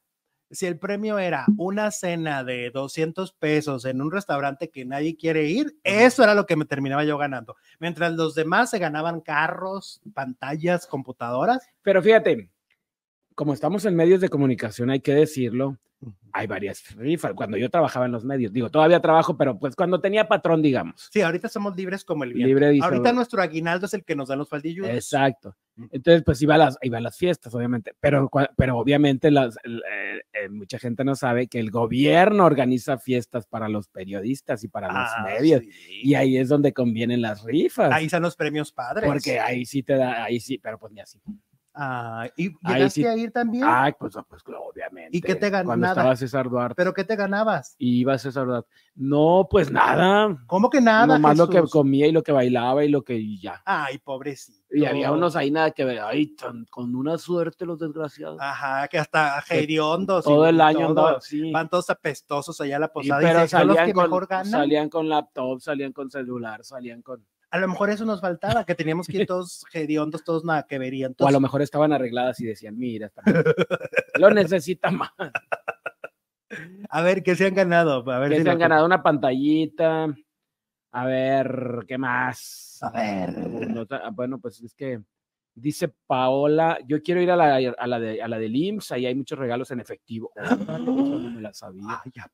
si el premio era una cena de 200 pesos en un restaurante que nadie quiere ir, eso era lo que me terminaba yo ganando. Mientras los demás se ganaban carros, pantallas, computadoras. Pero fíjate, como estamos en medios de comunicación, hay que decirlo, hay varias rifas. Cuando yo trabajaba en los medios, digo, todavía trabajo, pero pues cuando tenía patrón, digamos. Sí, ahorita somos libres como el viento. Libre Ahorita nuestro aguinaldo es el que nos dan los faldillos. Exacto. Entonces, pues iba a las, iba a las fiestas, obviamente, pero, pero obviamente las, eh, eh, mucha gente no sabe que el gobierno organiza fiestas para los periodistas y para los Ah, medios. sí. Y ahí es donde convienen las rifas. Ahí están los premios padres. porque ahí sí te da, ahí sí, pero pues ni así. Ah, ¿Y llegaste sí- a ir también? Ay, pues, pues obviamente. ¿Y qué te Cuando ganaba? estaba César Duarte. ¿Pero qué te ganabas? Y iba César Duarte. No, pues nada. ¿Cómo que nada? Nomás lo que comía y lo que bailaba y lo que y ya. Ay, pobrecito. Y había unos ahí nada que ver. Ay, tan- con una suerte los desgraciados. Ajá, que hasta hediondos. y Todo el año todo. andaba. Van todos apestosos allá a la Y- posada. pero y son los que con, mejor ganan. salían con laptop, salían con celular, salían con... A lo mejor eso nos faltaba, que teníamos que ir todos hediondos, todos nada que verían. O a lo Todos, mejor estaban arregladas y decían, mira, lo necesita más. a ver, ¿qué se han ganado? A ver Que si se han ganado una pantallita. A ver, ¿qué más? A ver. Ah, bueno, pues es que dice Paola, yo quiero ir a la, a la, de, a la del IMSS, ahí hay muchos regalos en efectivo. Eso no me la sabía. Ay, ¿a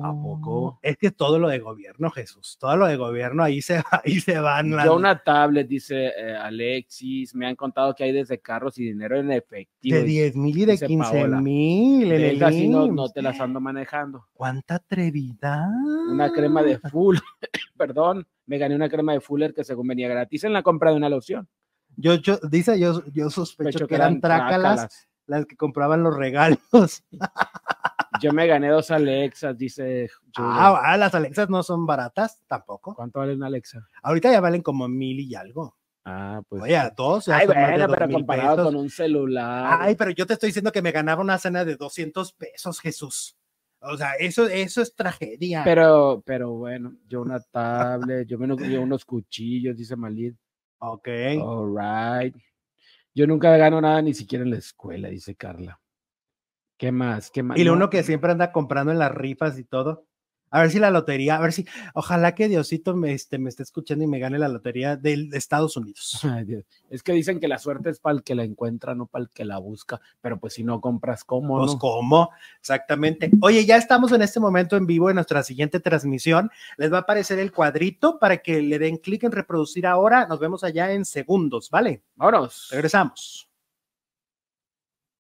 poco? ¿A poco? Es que todo lo de gobierno, Jesús, todo lo de gobierno, ahí se, ahí se van. las- Yo una tablet, dice eh, Alexis, me han contado que hay desde carros y dinero en efectivo. de 10 mil y de dice 15 Paola. mil en el esas sí no, no te las ando manejando. ¡Cuánta atrevidad! Una crema de full, perdón, me gané una crema de Fuller que según venía gratis en la compra de una loción. Yo, yo, dice, yo, yo sospecho Sospecho que eran trácalas las que compraban los regalos. Yo me gané dos Alexas, dice. Ah, ah, las Alexas no son baratas tampoco. ¿Cuánto vale una Alexa? Ahorita ya valen como mil y algo. Ah, pues. Oye, dos. Ay, bueno, pero comparado pesos. con un celular. Ay, pero yo te estoy diciendo que me ganaba una cena de 200 pesos, Jesús. O sea, eso, eso es tragedia. Pero, pero bueno, yo una tablet, yo, menos, yo unos cuchillos, dice Malid. ok. All right. Yo nunca gano nada ni siquiera en la escuela, dice Carla. ¿Qué más? ¿Qué más? y lo No, uno que siempre anda comprando en las rifas y todo. A ver si la lotería, a ver si, ojalá que Diosito me, este, me esté escuchando y me gane la lotería del- de Estados Unidos. Ay, Dios. Es que dicen que la suerte es para el que la encuentra, no para el que la busca. Pero pues si no compras, ¿cómo? Pues no? cómo, exactamente. Oye, ya estamos en este momento en vivo en nuestra siguiente transmisión. Les va a aparecer el cuadrito para que le den clic en reproducir ahora. Nos vemos allá en segundos, ¿vale? Vámonos. Regresamos.